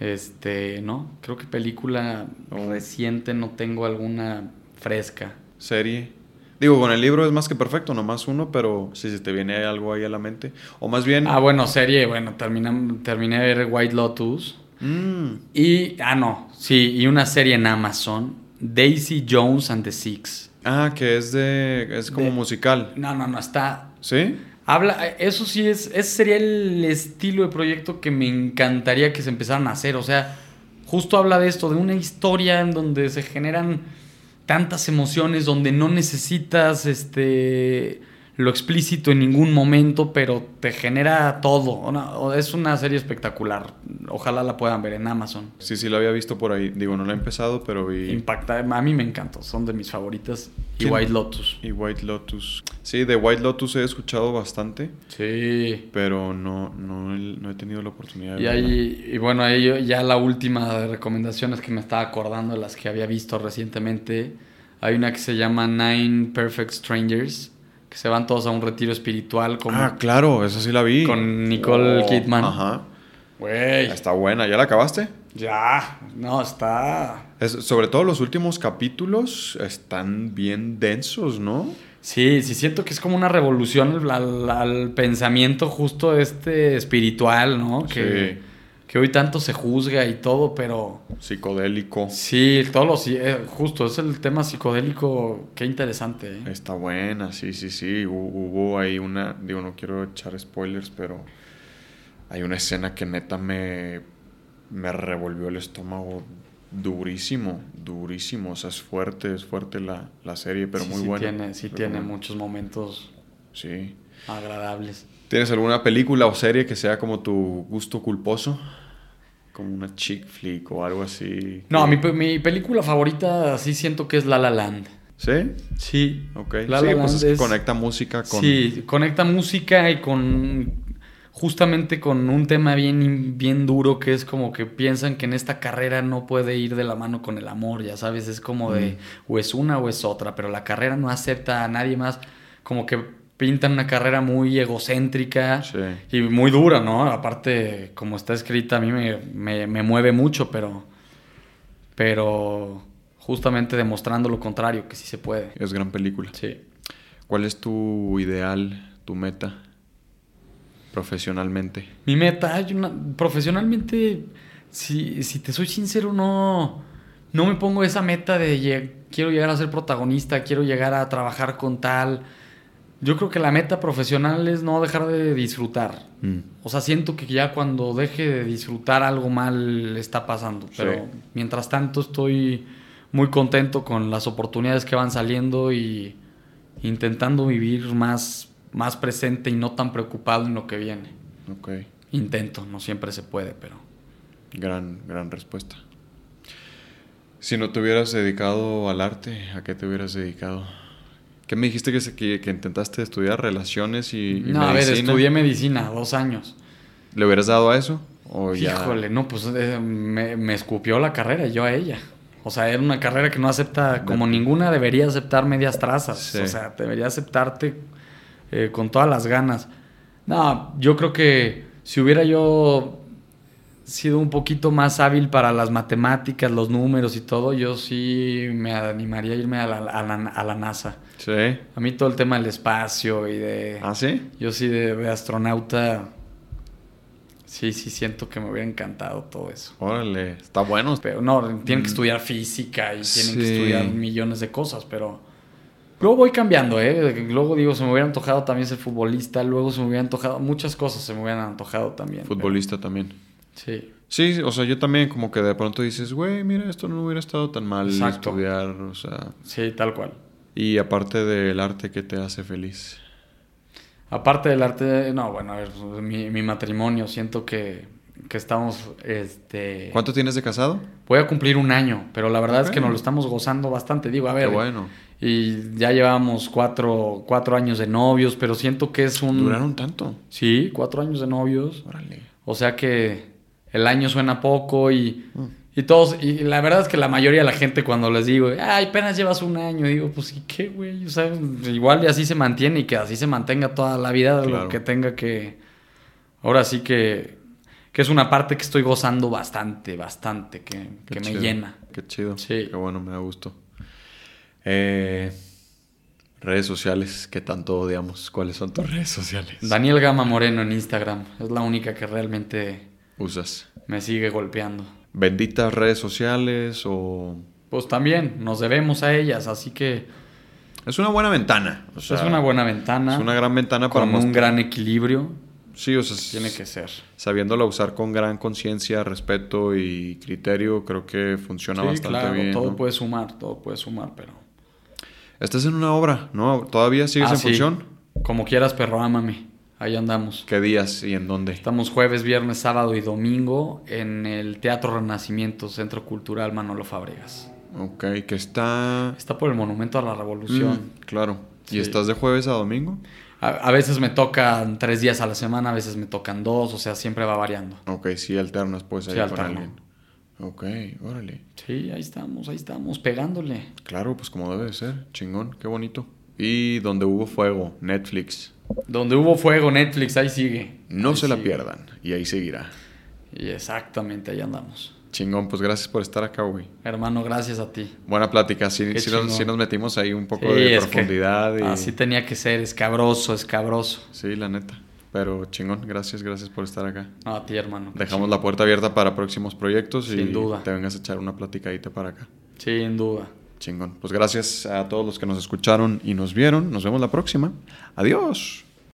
Este, ¿no? Creo que película reciente no tengo alguna fresca. Serie. Digo, con el libro es más que perfecto, nomás uno, pero si se te viene algo ahí a la mente. O más bien. Ah, bueno, serie, bueno, terminé, terminé de ver White Lotus. Mm. Y, ah, no, sí, y una serie en Amazon, Daisy Jones and the Six. Ah, que es de, es como musical. No, no, no, está... ¿Sí? Habla, eso sí es, ese sería el estilo de proyecto que me encantaría que se empezaran a hacer, o sea, justo habla de esto, de una historia en donde se generan tantas emociones, donde no necesitas, este lo explícito en ningún momento, pero te genera todo. es una serie espectacular. Ojalá la puedan ver en Amazon. Sí, sí, la había visto por ahí. Digo, no la he empezado, pero vi. Impacta. A mí me encantó. Son de mis favoritas. Y White Lotus. Y White Lotus. Sí, de White Lotus he escuchado bastante. Sí. Pero no, no, he tenido la oportunidad de y, ahí, y bueno, ahí ya la última de recomendaciones que me estaba acordando de las que había visto recientemente. Hay una que se llama Nine Perfect Strangers que se van todos a un retiro espiritual. Como, ah, claro, esa sí la vi. Con Nicole oh, Kidman. Ajá. Güey. Está buena. ¿Ya la acabaste? Ya. No, está. sobre todo los últimos capítulos están bien densos, ¿no? Sí, sí, siento que es como una revolución al, pensamiento justo este espiritual, ¿no? Que, que hoy tanto se juzga y todo, pero... Psicodélico. Sí, todo lo... Eh, justo, es el tema psicodélico, qué interesante. ¿eh? Está buena, sí, sí, sí. Hubo ahí una... Digo, no quiero echar spoilers, pero hay una escena que neta me, me revolvió el estómago durísimo, durísimo. O sea, es fuerte, es fuerte la, serie, pero muy sí buena. Tiene, sí, tiene muchos momentos sí. agradables. ¿Tienes alguna película o serie que sea como tu gusto culposo? Como una chick flick o algo así. No, mi, mi película favorita sí siento que es La La Land. ¿Sí? Sí. Ok. La La pues Land conecta música con... Sí, conecta música y con... Justamente con un tema bien, bien duro que es como que piensan que en esta carrera no puede ir de la mano con el amor, ya sabes, es como de mm. o es una o es otra, pero la carrera no acepta a nadie más, como que pintan una carrera muy egocéntrica y muy dura, ¿no? Aparte, como está escrita, a mí me, mueve mucho, pero, pero justamente demostrando lo contrario, que sí se puede. Es gran película. Sí. ¿Cuál es tu ideal, tu meta profesionalmente? Mi meta, profesionalmente, si, si te soy sincero, no, no me pongo esa meta de quiero llegar a ser protagonista, quiero llegar a trabajar con tal Yo creo que la meta profesional es no dejar de disfrutar. Mm. O sea, siento que ya cuando deje de disfrutar algo mal está pasando. Pero Sí. mientras tanto estoy muy contento con las oportunidades que van saliendo y intentando vivir más, más presente y no tan preocupado en lo que viene. Ok, Intento, no siempre se puede, pero... gran, gran respuesta. Si no te hubieras dedicado al arte, ¿a qué te hubieras dedicado? ¿Qué me dijiste que, se- que, que intentaste estudiar relaciones y, y No, a ver, estudié medicina dos años. ¿Le hubieras dado a eso? ¿O ya? Híjole, no, pues eh, me, me escupió la carrera y yo a ella. O sea, era una carrera que no acepta, como ninguna debería aceptar medias trazas. Sí. O sea, debería aceptarte eh, con todas las ganas. No, yo creo que si hubiera yo sido un poquito más hábil para las matemáticas, los números y todo, yo sí me animaría a irme a la, a la- a la NASA. Sí. A mí todo el tema del espacio y de... ¿Ah, sí? Yo sí de, de astronauta, sí, sí siento que me hubiera encantado todo eso. Órale, está bueno. Pero no, tienen que estudiar física y tienen que estudiar millones de cosas, pero... Luego voy cambiando, ¿eh? Luego digo, se me hubiera antojado también ser futbolista, luego se me hubiera antojado, muchas cosas se me hubieran antojado también. pero- Futbolista también. Sí. Sí, o sea, yo también como que de pronto dices, güey, mira, esto no hubiera estado tan mal Exacto. estudiar, o sea... Sí, tal cual. Y aparte del arte, ¿qué te hace feliz? Aparte del arte, no, bueno, a ver, mi, mi matrimonio, siento que, que estamos, este... ¿Cuánto tienes de casado? Voy a cumplir un año, pero la verdad es que nos lo estamos gozando bastante. Digo, a Qué ver, bueno. y ya llevamos cuatro, cuatro años de novios, pero siento que es un... ¿Duraron tanto? Sí, cuatro años de novios. Órale. O sea que el año suena poco y, Mm. Y todos... Y la verdad es que la mayoría de la gente cuando les digo, ay, apenas llevas un año, digo, pues ¿y qué, güey? O sea, igual y así se mantiene y que así se mantenga toda la vida, Claro. lo que tenga que... Ahora sí que... Que es una parte que estoy gozando bastante, bastante, que, que me llena. Qué chido. Sí. Qué bueno, me da gusto. Eh, redes sociales, ¿qué tanto odiamos? ¿Cuáles son tus redes sociales? Daniel Gama Moreno en Instagram. Es la única que realmente ¿Usas? me sigue golpeando. ¿Benditas redes sociales o...? Pues también nos debemos a ellas, así que Es una buena ventana. o sea, es una buena ventana. Es una gran ventana para con un gran equilibrio. Sí, o sea, Tiene que ser. sabiéndola usar con gran conciencia, respeto y criterio, creo que funciona Sí, bastante claro, bien. todo ¿no? puede sumar, todo puede sumar, pero... Estás en una obra, ¿no? ¿Todavía sigues Ah, en sí. función? Como quieras, perro, ámame. Ahí andamos. ¿Qué días y en dónde? Estamos jueves, viernes, sábado y domingo en el Teatro Renacimiento, Centro Cultural Manolo Fábregas. Ok, que está... Está por el Monumento a la Revolución. Mm, claro. ¿Y Sí. estás de jueves a domingo? A, a veces me tocan tres días a la semana, a veces me tocan dos, o sea, siempre va variando. Ok, sí, alternas pues ahí Sí, con alterno. alguien. Ok, órale. Sí, ahí estamos, ahí estamos, pegándole. Claro, pues como debe de ser. Chingón, qué bonito. Y donde hubo fuego, Netflix. Donde hubo fuego, Netflix, ahí sigue. No Ahí se la pierdan. Y ahí seguirá. Y exactamente, ahí andamos. Chingón, pues gracias por estar acá, güey. Hermano, gracias a ti. Buena plática. Sí, sí nos, chingón. sí nos metimos ahí un poco Sí, de profundidad. y... Así tenía que ser, escabroso, escabroso. Sí, la neta. Pero chingón, gracias, gracias por estar acá. No, a ti, hermano. Dejamos la puerta abierta para próximos proyectos y Sin duda. te vengas a echar una platicadita para acá. Sin duda. Chingón. Pues gracias a todos los que nos escucharon y nos vieron. Nos vemos la próxima. Adiós.